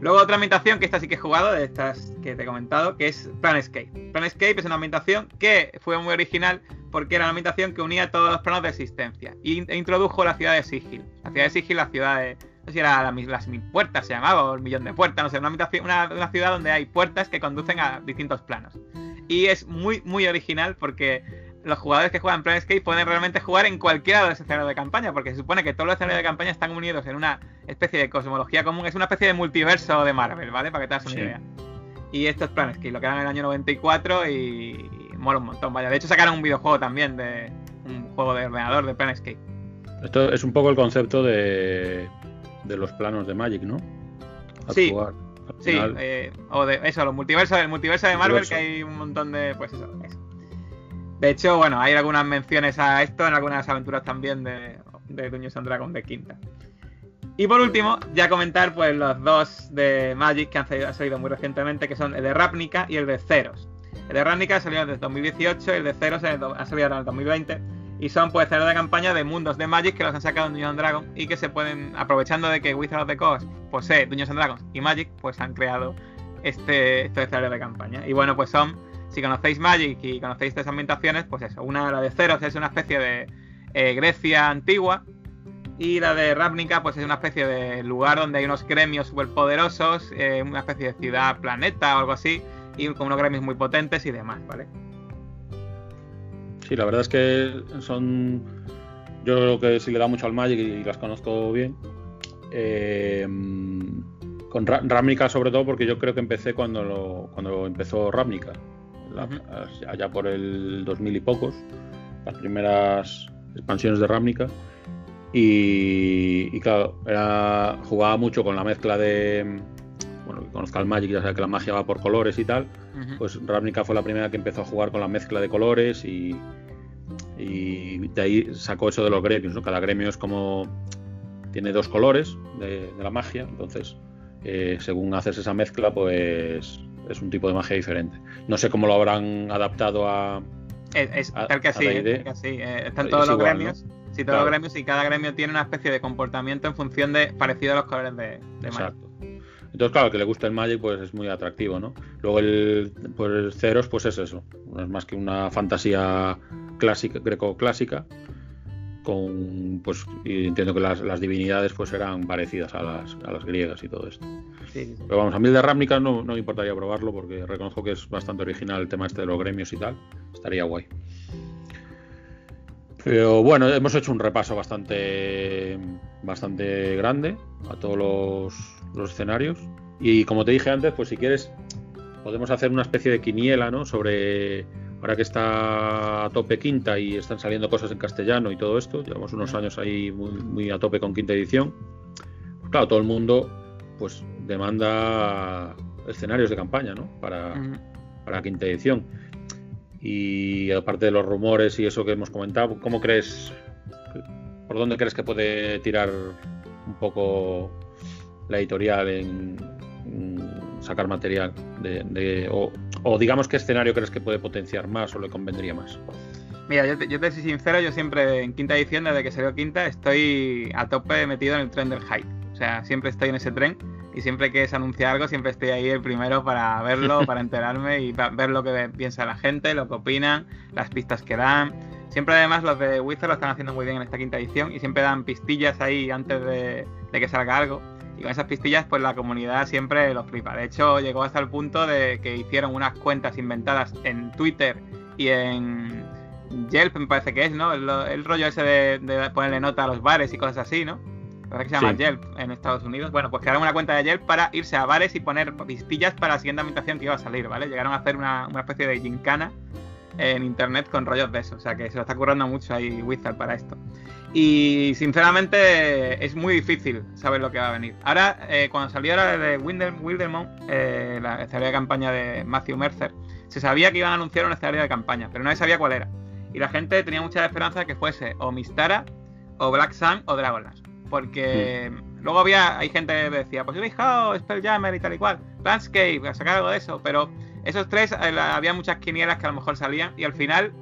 Luego otra ambientación que esta sí que he jugado, de estas que te he comentado, que es Planescape. Planescape es una ambientación que fue muy original porque era una ambientación que unía todos los planos de existencia e introdujo la ciudad de Sigil. La ciudad de Sigil, la ciudad de. No sé si era las mil puertas, se llamaba, o el millón de puertas, no sé, una ciudad donde hay puertas que conducen a distintos planos. Y es muy, muy original porque los jugadores que juegan Planescape pueden realmente jugar en cualquiera de los escenarios de campaña, porque se supone que todos los escenarios de campaña están unidos en una especie de cosmología común, es una especie de multiverso de Marvel, ¿vale? Para que te hagas una idea. Y esto es Planescape, lo que en el año 94 y, mola un montón, vaya. De hecho sacaron un videojuego también de un juego de ordenador de Planescape. Esto es un poco el concepto de, de los planos de Magic, ¿no? sí. sí, eh, o de eso, los multiversos, el multiverso de Marvel, que hay un montón de. Pues eso, eso. De hecho, bueno, hay algunas menciones a esto en algunas aventuras también de, de Dungeons and Dragons de quinta. Y por último, ya comentar pues los dos de Magic que han salido, muy recientemente, que son el de Ravnica y el de Ceros. El de Ravnica salió desde 2018 y el de Ceros ha salido en el 2020. Y son pues ceros de campaña de mundos de Magic que los han sacado en Dungeons and Dragons y que se pueden, aprovechando de que Wizards of the Coast posee Dungeons and Dragons y Magic, pues han creado este, estos escenarios de campaña. Y bueno, pues son si conocéis Magic y conocéis estas ambientaciones, pues eso, una la de Ceros es una especie de eh, Grecia antigua y la de Ravnica pues es una especie de lugar donde hay unos gremios superpoderosos, eh, una especie de ciudad planeta o algo así y con unos gremios muy potentes y demás, ¿vale? Sí, la verdad es que son yo creo que sí le da mucho al Magic y las conozco bien. Eh, con Ravnica sobre todo porque yo creo que empecé cuando cuando empezó Allá por el 2000 y pocos, las primeras expansiones de Ravnica. Y, claro, jugaba mucho con la mezcla de. Bueno, que conozca el Magic, ya sabe que la magia va por colores y tal. Pues Ravnica fue la primera que empezó a jugar con la mezcla de colores y, y de ahí sacó eso de los gremios. ¿no? Cada gremio es como. Tiene dos colores de, la magia, entonces eh, según haces esa mezcla, pues es un tipo de magia diferente. No sé cómo lo habrán adaptado a. Es, tal que sí, eh, están todos los gremios. Sí, todos los gremios y cada gremio tiene una especie de comportamiento en función de parecido a los colores de, de Exacto. Entonces, claro, que le gusta el Magic, pues es muy atractivo, ¿no? Luego el, pues el Ceros, pues es eso. No es más que una fantasía clásica, greco-clásica, con, pues, y entiendo que las, las, divinidades pues eran parecidas a las, a las griegas y todo esto. Pero vamos, a mí de Ravnica no, no me importaría probarlo porque reconozco que es bastante original el tema este de los gremios y tal. Estaría guay. Pero bueno, hemos hecho un repaso bastante bastante grande a todos los, los escenarios. Y como te dije antes, pues si quieres, podemos hacer una especie de quiniela, ¿no? Sobre ahora que está a tope quinta y están saliendo cosas en castellano y todo esto, llevamos unos años ahí muy, muy a tope con quinta edición. Pues claro, todo el mundo pues demanda escenarios de campaña, ¿no? Para, para quinta edición. Y aparte de los rumores y eso que hemos comentado, ¿cómo crees, por dónde crees que puede tirar un poco la editorial en, sacar material de, o, digamos qué escenario crees que puede potenciar más o le convendría más? Mira, yo te, yo te soy sincero, yo siempre en quinta edición, desde que salió quinta, estoy a tope metido en el tren del hype. O sea, siempre estoy en ese tren y siempre que se anuncia algo, siempre estoy ahí el primero para verlo, para enterarme y para ver lo que piensa la gente, lo que opinan, las pistas que dan. Siempre además los de Wizard lo están haciendo muy bien en esta quinta edición y siempre dan pistillas ahí antes de, que salga algo. Y con esas pistillas pues la comunidad siempre lo flipa. De hecho llegó hasta el punto de que hicieron unas cuentas inventadas en Twitter y en Yelp me parece que es, ¿no? El, rollo ese de, de ponerle nota a los bares y cosas así, ¿no? Que se llama Yelp en Estados Unidos. Bueno, pues crearon una cuenta de Yelp para irse a bares y poner pistillas para la siguiente ambientación que iba a salir, ¿vale? Llegaron a hacer una, especie de gincana en internet con rollos de eso. O sea que se lo está currando mucho ahí Wizard para esto. Y sinceramente es muy difícil saber lo que va a venir. Ahora, eh, cuando salió la de Wildermont, eh, la escenario de campaña de Matthew Mercer, se sabía que iban a anunciar una escenario de campaña, pero nadie sabía cuál era. Y la gente tenía mucha esperanza de que fuese o Mistara, o Black Sun, o Dragonlance. Porque luego había, hay gente que decía, pues yo he Spelljammer y tal y cual, Landscape, a sacar algo de eso, pero esos tres eh, había muchas quinielas que a lo mejor salían y al final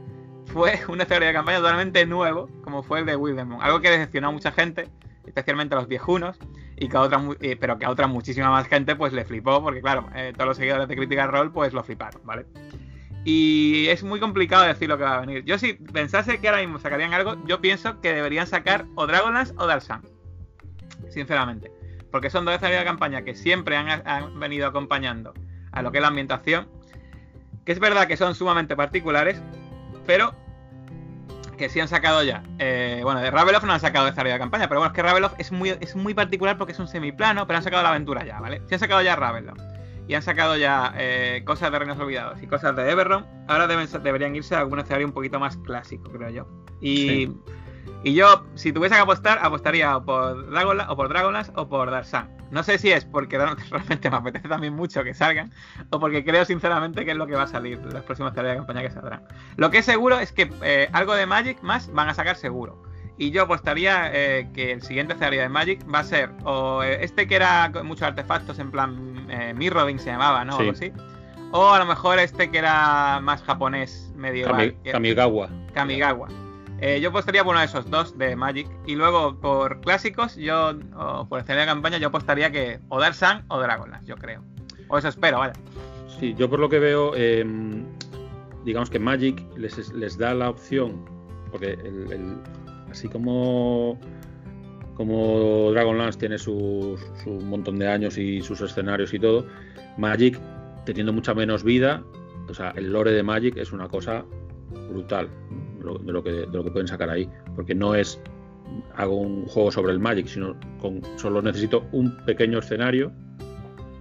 fue una escenario de campaña totalmente nuevo, como fue el de Wildermont. Algo que decepcionó a mucha gente, especialmente a los viejunos, y que a otra, eh, pero que a otra muchísima más gente pues le flipó, porque claro, eh, todos los seguidores de Critical Role pues lo fliparon, ¿vale? Y es muy complicado decir lo que va a venir. Yo si pensase que ahora mismo sacarían algo, yo pienso que deberían sacar o Dragonlance o Darsan sinceramente. Porque son dos escenarios de campaña que siempre han, venido acompañando a lo que es la ambientación. Que es verdad que son sumamente particulares, pero que sí han sacado ya. Eh, bueno, de Ravelof no han sacado de escenario de campaña, pero bueno, es que Ravelof es muy, es muy particular porque es un semiplano, pero han sacado la aventura ya, ¿vale? Si han sacado ya Ravelof y han sacado ya eh, cosas de Reinos Olvidados y cosas de Everron, ahora deben, deberían irse a algún escenario un poquito más clásico, creo yo. Y. Y yo, si tuviese que apostar, apostaría o por, Dragonlance, o por Dragonlance o por Darsan. No sé si es porque realmente me apetece también mucho que salgan, o porque creo sinceramente que es lo que va a salir las próximas tareas de campaña que saldrán. Lo que es seguro es que eh, algo de Magic más van a sacar seguro. Y yo apostaría eh, que el siguiente escenario de Magic va a ser o eh, este que era con muchos artefactos en plan eh, Mirroding se llamaba, ¿no? O algo así. O a lo mejor este que era más japonés medieval. Kamigawa. Kamigawa. Eh, yo apostaría por uno de esos dos de Magic. Y luego por clásicos, yo, o por escenario de campaña, yo apostaría que o Dark o Dragonlance, yo creo. O eso espero, vaya. Sí, yo por lo que veo, em, digamos que Magic les, les, da la opción, porque así como como Dragonlance tiene su, su montón de años y sus escenarios y todo, Magic, teniendo mucha menos vida, o sea, el lore de Magic es una cosa brutal de lo, que, de lo que pueden sacar ahí. Porque no es hago un juego sobre el Magic, sino con, solo necesito un pequeño escenario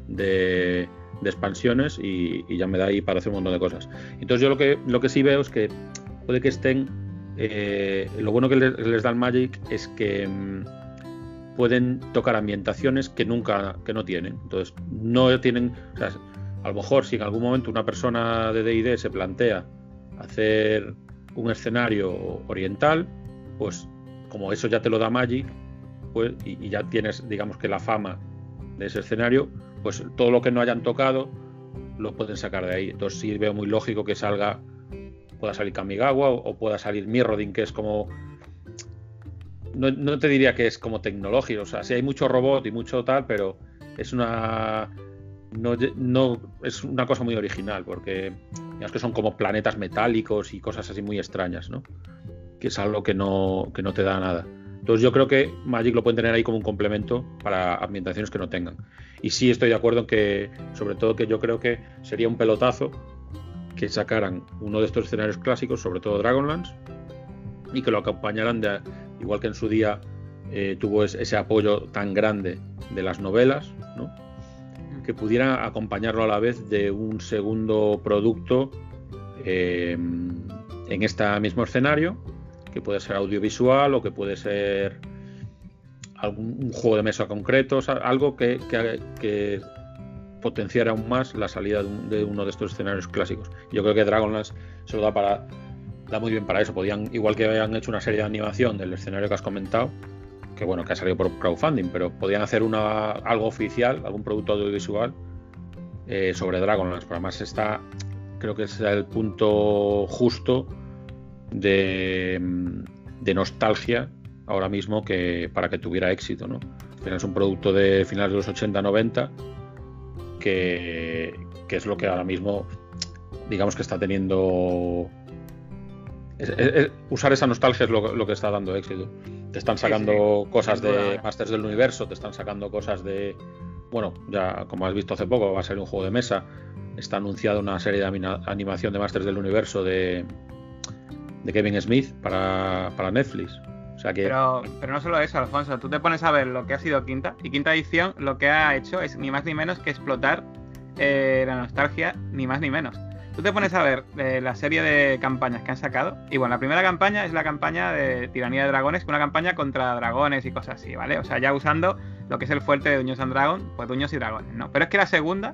de, expansiones y, ya me da ahí para hacer un montón de cosas. Entonces yo lo que, lo que sí veo es que puede que estén... Eh, lo bueno que les, da el Magic es que mm, pueden tocar ambientaciones que nunca que no tienen. Entonces no tienen... a lo mejor si en algún momento una persona de D&D se plantea hacer un escenario oriental, pues como eso ya te lo da Magic, pues, y, ya tienes, digamos que la fama de ese escenario, pues todo lo que no hayan tocado lo pueden sacar de ahí. Entonces sí veo muy lógico que salga, pueda salir Kamigawa o, pueda salir Mirrodin, que es como no, no, te diría que es como tecnológico, o sea, sí hay mucho robot y mucho tal, pero es una no, es una cosa muy original, porque que son como planetas metálicos y cosas así muy extrañas, ¿no? Que es algo que no, que no te da nada. Entonces yo creo que Magic lo pueden tener ahí como un complemento para ambientaciones que no tengan. Y sí estoy de acuerdo en que, sobre todo que yo creo que sería un pelotazo que sacaran uno de estos escenarios clásicos, sobre todo Dragonlance, y que lo acompañaran de, igual que en su día eh, tuvo ese apoyo tan grande de las novelas, ¿no? Que pudiera acompañarlo a la vez de un segundo producto eh, en este mismo escenario, que puede ser audiovisual o que puede ser algún juego de mesa concreto, algo que, que, potenciara aún más la salida de, uno de estos escenarios clásicos. Yo creo que Dragonlance se lo da para da muy bien para eso. Podían, igual que habían hecho una serie de animación del escenario que has comentado, que bueno, que ha salido por crowdfunding, pero podían hacer una, algo oficial, algún producto audiovisual eh, sobre Dragonlance. Pero además está, creo que es el punto justo de, de nostalgia ahora mismo que para que tuviera éxito, ¿no? Un producto de finales de los 80-90 que, que es lo que ahora mismo digamos que está teniendo usar esa nostalgia es lo, que está dando éxito. Te están sacando cosas de Masters del Universo, te están sacando cosas de. Bueno, ya como has visto hace poco, va a ser un juego de mesa. Está anunciada una serie de animación de Masters del Universo de, de Kevin Smith para, Netflix. O sea que... pero, pero no solo eso, Alfonso. Tú te pones a ver lo que ha sido Quinta. Y Quinta Edición lo que ha hecho es ni más ni menos que explotar eh, la nostalgia, ni más ni menos. Tú te pones a ver eh, la serie de campañas que han sacado. Y bueno, la primera campaña es la campaña de Tiranía de Dragones, una campaña contra dragones y cosas así, ¿vale? O sea, ya usando lo que es el fuerte de Duños and Dragons, pues Duños y Dragones, ¿no? Pero es que la segunda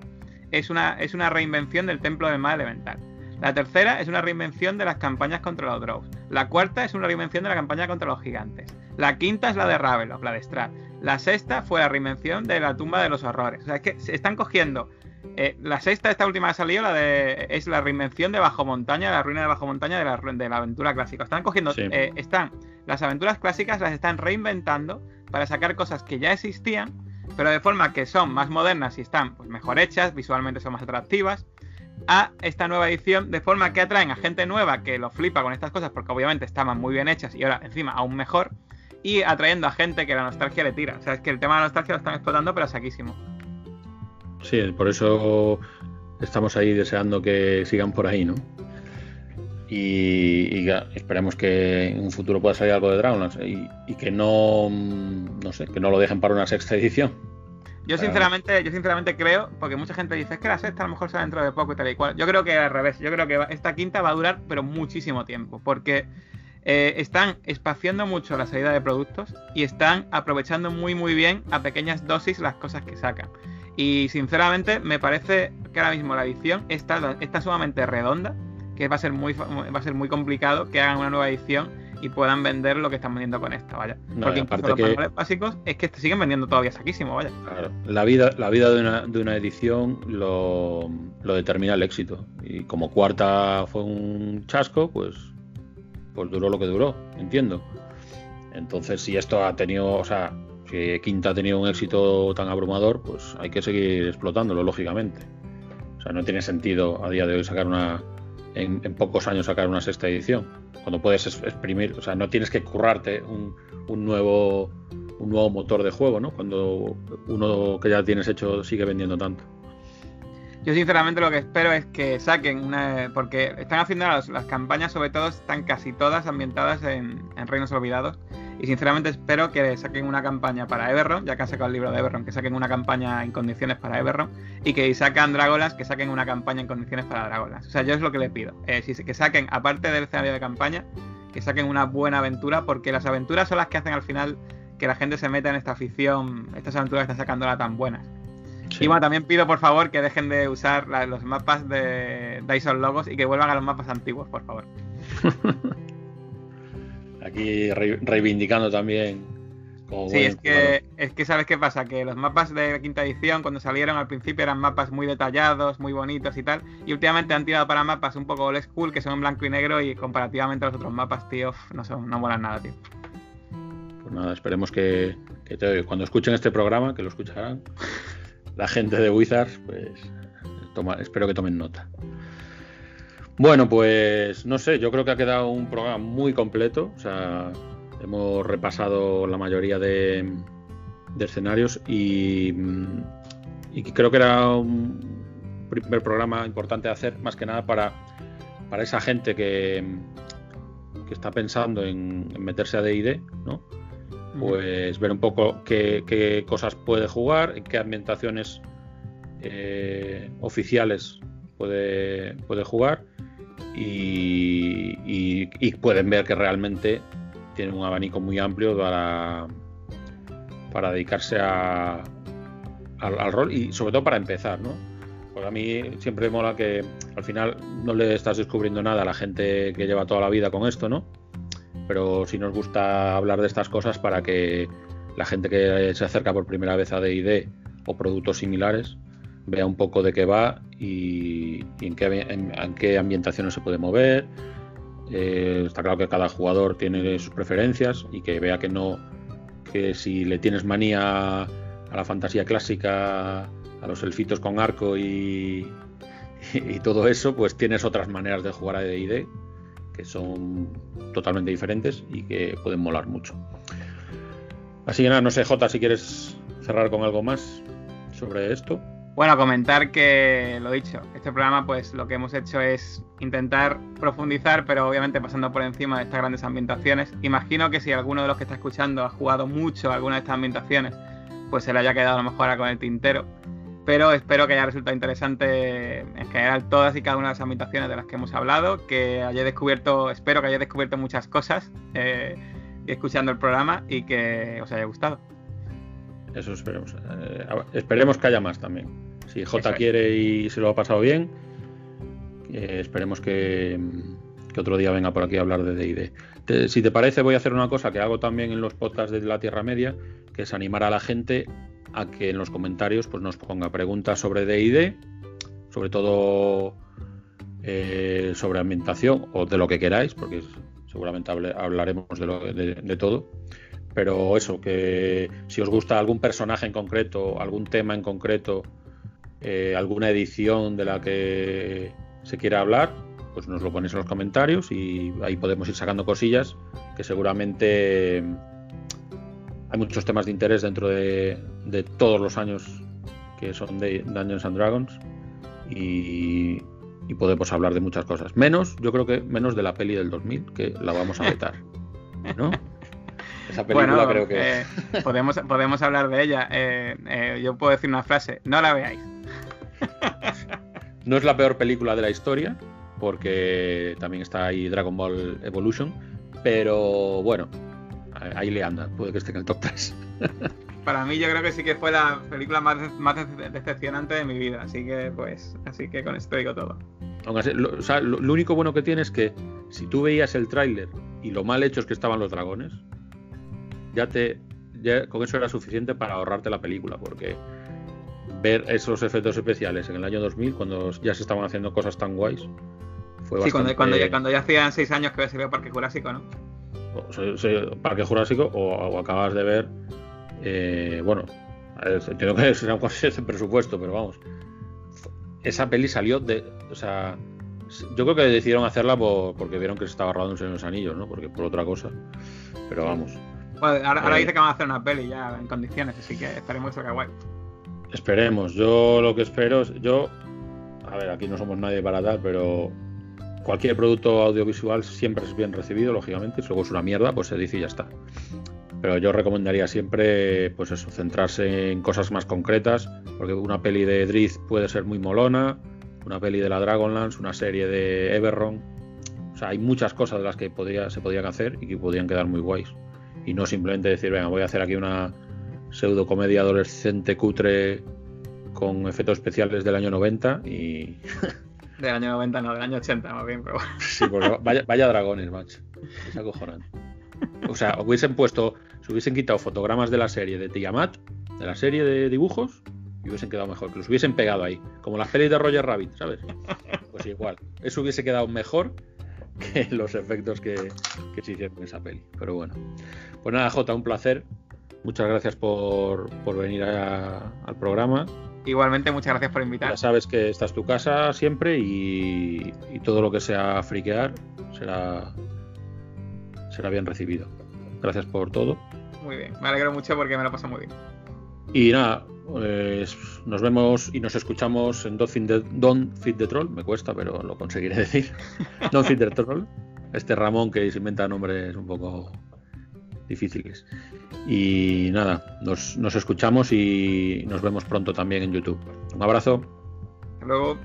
es una, es una reinvención del Templo del Mal Elemental. La tercera es una reinvención de las campañas contra los Drows. La cuarta es una reinvención de la campaña contra los gigantes. La quinta es la de Ravenloft, la de Strahd. La sexta fue la reinvención de la tumba de los horrores. O sea, es que se están cogiendo eh, la sexta, esta última que ha salido, la de, es la reinvención de Bajo Montaña, la ruina de Bajo Montaña de la, de la aventura clásica. Están cogiendo, eh, están, las aventuras clásicas las están reinventando para sacar cosas que ya existían, pero de forma que son más modernas y están pues, mejor hechas, visualmente son más atractivas, a esta nueva edición, de forma que atraen a gente nueva que lo flipa con estas cosas, porque obviamente estaban muy bien hechas y ahora encima aún mejor, y atrayendo a gente que la nostalgia le tira. O sea, es que el tema de la nostalgia lo están explotando, pero saquísimo. Sí, por eso estamos ahí deseando que sigan por ahí, ¿no? Y, esperemos que en un futuro pueda salir algo de Dragonlance y, que no, no sé, que no lo dejen para una sexta edición. Yo sinceramente, yo sinceramente creo, porque mucha gente dice es que la sexta a lo mejor sale dentro de poco y tal y cual. Yo creo que al revés, yo creo que esta quinta va a durar pero muchísimo tiempo, porque eh, están espaciando mucho la salida de productos y están aprovechando muy muy bien a pequeñas dosis las cosas que sacan. Y sinceramente me parece que ahora mismo la edición está, está sumamente redonda, que va a ser muy va a ser muy complicado que hagan una nueva edición y puedan vender lo que están vendiendo con esta, vaya. Porque incluso los que... básicos es que siguen vendiendo todavía saquísimo, vaya. la vida, la vida de una, de una edición lo, lo, determina el éxito. Y como cuarta fue un chasco, pues, pues duró lo que duró, entiendo. Entonces, si esto ha tenido, o sea, que Quinta ha tenido un éxito tan abrumador, pues hay que seguir explotándolo, lógicamente. O sea, no tiene sentido a día de hoy sacar una, en, pocos años sacar una sexta edición. Cuando puedes exprimir, o sea, no tienes que currarte un, un, nuevo un nuevo motor de juego, ¿no? Cuando uno que ya tienes hecho sigue vendiendo tanto. Yo sinceramente lo que espero es que saquen una... porque están haciendo las, campañas, sobre todo, están casi todas ambientadas en, en Reinos Olvidados. Y sinceramente espero que saquen una campaña para Everron, ya que han sacado el libro de Everron, que saquen una campaña en condiciones para Everron. Y que si sacan Dragolas, que saquen una campaña en condiciones para Dragolas. O sea, yo es lo que le pido. Eh, si, que saquen, aparte del escenario de campaña, que saquen una buena aventura, porque las aventuras son las que hacen al final que la gente se meta en esta afición, estas aventuras que están sacando ahora tan buenas. Y bueno, también pido por favor que dejen de usar los mapas de Dyson Logos y que vuelvan a los mapas antiguos, por favor. Aquí reivindicando también. sí, es que, es que sabes qué pasa, que los mapas de quinta edición cuando salieron al principio eran mapas muy detallados, muy bonitos y tal, y últimamente han tirado para mapas un poco old school que son en blanco y negro y comparativamente a los otros mapas, tío, no son, no molan nada, tío. Pues nada, esperemos que, cuando escuchen este programa, que lo escucharán, la gente de Wizards, pues toma, espero que tomen nota. Bueno, pues no sé, yo creo que ha quedado un programa muy completo. O sea, hemos repasado la mayoría de, escenarios y, creo que era un primer programa importante de hacer, más que nada para, para esa gente que, que está pensando en, meterse a DD, ¿no? pues ver un poco qué, cosas puede jugar, en qué ambientaciones eh, oficiales puede, jugar y, pueden ver que realmente tiene un abanico muy amplio para, dedicarse a, al, rol y sobre todo para empezar, ¿no? Porque a mí siempre mola que al final no le estás descubriendo nada a la gente que lleva toda la vida con esto, ¿no? Pero sí nos gusta hablar de estas cosas para que la gente que se acerca por primera vez a D&D o productos similares vea un poco de qué va y, en, qué, ambientaciones se puede mover. Eh, está claro que cada jugador tiene sus preferencias y que vea que no, que si le tienes manía a la fantasía clásica, a los elfitos con arco y, y, todo eso, pues tienes otras maneras de jugar a D&D que son totalmente diferentes y que pueden molar mucho. Así que nada, no sé, Jota, si quieres cerrar con algo más sobre esto. Bueno, comentar que, lo dicho, este programa pues lo que hemos hecho es intentar profundizar, pero obviamente pasando por encima de estas grandes ambientaciones. Imagino que si alguno de los que está escuchando ha jugado mucho alguna de estas ambientaciones, pues se le haya quedado a lo mejor ahora con el tintero. Pero espero que haya resultado interesante en general todas y cada una de las ambientaciones de las que hemos hablado, que haya descubierto, espero que haya descubierto muchas cosas eh, escuchando el programa y que os haya gustado. Eso esperemos. Eh, esperemos que haya más también. Si J quiere y se lo ha pasado bien, eh, esperemos que, otro día venga por aquí a hablar de DD. si te parece, voy a hacer una cosa que hago también en los podcasts de la Tierra Media, que es animar a la gente a que en los comentarios pues, nos ponga preguntas sobre DD, sobre todo eh, sobre ambientación o de lo que queráis, porque seguramente hablaremos de, de todo pero eso, que si os gusta algún personaje en concreto, algún tema en concreto, eh, alguna edición de la que se quiera hablar, pues nos lo ponéis en los comentarios y ahí podemos ir sacando cosillas que seguramente hay muchos temas de interés dentro de, todos los años que son de Dungeons and Dragons y, y, podemos hablar de muchas cosas. Menos, yo creo que menos de la peli del 2000, que la vamos a vetar. ¿No? Esa película creo que. Eh, podemos, podemos hablar de ella. Eh, eh, yo puedo decir una frase: no la veáis. no es la peor película de la historia, porque también está ahí Dragon Ball Evolution. Pero bueno, ahí le anda. Puede que esté en el top 3. Para mí, yo creo que sí que fue la película más, más decepcionante de mi vida. Así que, pues, así que con esto digo todo. lo, único bueno que tiene es que si tú veías el tráiler y lo mal hechos que estaban los dragones, ya te con eso era suficiente para ahorrarte la película, porque ver esos efectos especiales en el año 2000, cuando ya se estaban haciendo cosas tan guays, fue sí, cuando, cuando, ya, cuando ya hacían seis años que se vio Parque Jurásico, ¿no? Parque Jurásico, o, acabas de ver, eh, bueno, entiendo que será un ese presupuesto, pero vamos, esa peli salió de, o sea, yo creo que decidieron hacerla porque vieron que se estaba rodando en los anillos, ¿no? Porque por otra cosa, pero vamos ahora, dice que van a hacer una peli ya en condiciones, así que esperemos que guay. Esperemos. Yo lo que espero es. Yo. A ver, aquí no somos nadie para dar, pero. Cualquier producto audiovisual siempre es bien recibido, lógicamente. Si luego es una mierda, pues se dice y ya está. Pero yo recomendaría siempre, pues eso, centrarse en cosas más concretas, porque una peli de Drift puede ser muy molona, una peli de la Dragonlance, una serie de Everron. O sea, hay muchas cosas de las que podría, se podrían hacer y que podrían quedar muy guays y no simplemente decir, venga, voy a hacer aquí una pseudo comedia adolescente cutre con efectos especiales del año 90 y... del año 90, no, del año 80 más bien, pero Sí, pues vaya, dragones, macho. Es acojonante. O sea, hubiesen puesto, se hubiesen quitado fotogramas de la serie de Tiamat, de la serie de dibujos, y hubiesen quedado mejor, que los hubiesen pegado ahí, como las pelis de Roger Rabbit, ¿sabes? Pues igual, eso hubiese quedado mejor que los efectos que, que se hicieron en esa peli. Pero bueno. Pues nada, Jota, un placer. Muchas gracias por, venir al programa. Igualmente, muchas gracias por invitar. Ya sabes que esta es tu casa siempre y, todo lo que sea friquear será, será bien recibido. Gracias por todo. Muy bien, me alegro mucho porque me lo paso muy bien. Y nada, pues nos vemos y nos escuchamos en Don't Fit, the, Troll. Me cuesta, pero lo conseguiré decir. Don't Fit the Troll. Este Ramón que se inventa nombres un poco difíciles. Y nada, nos, nos escuchamos y nos vemos pronto también en YouTube. Un abrazo. Hasta luego.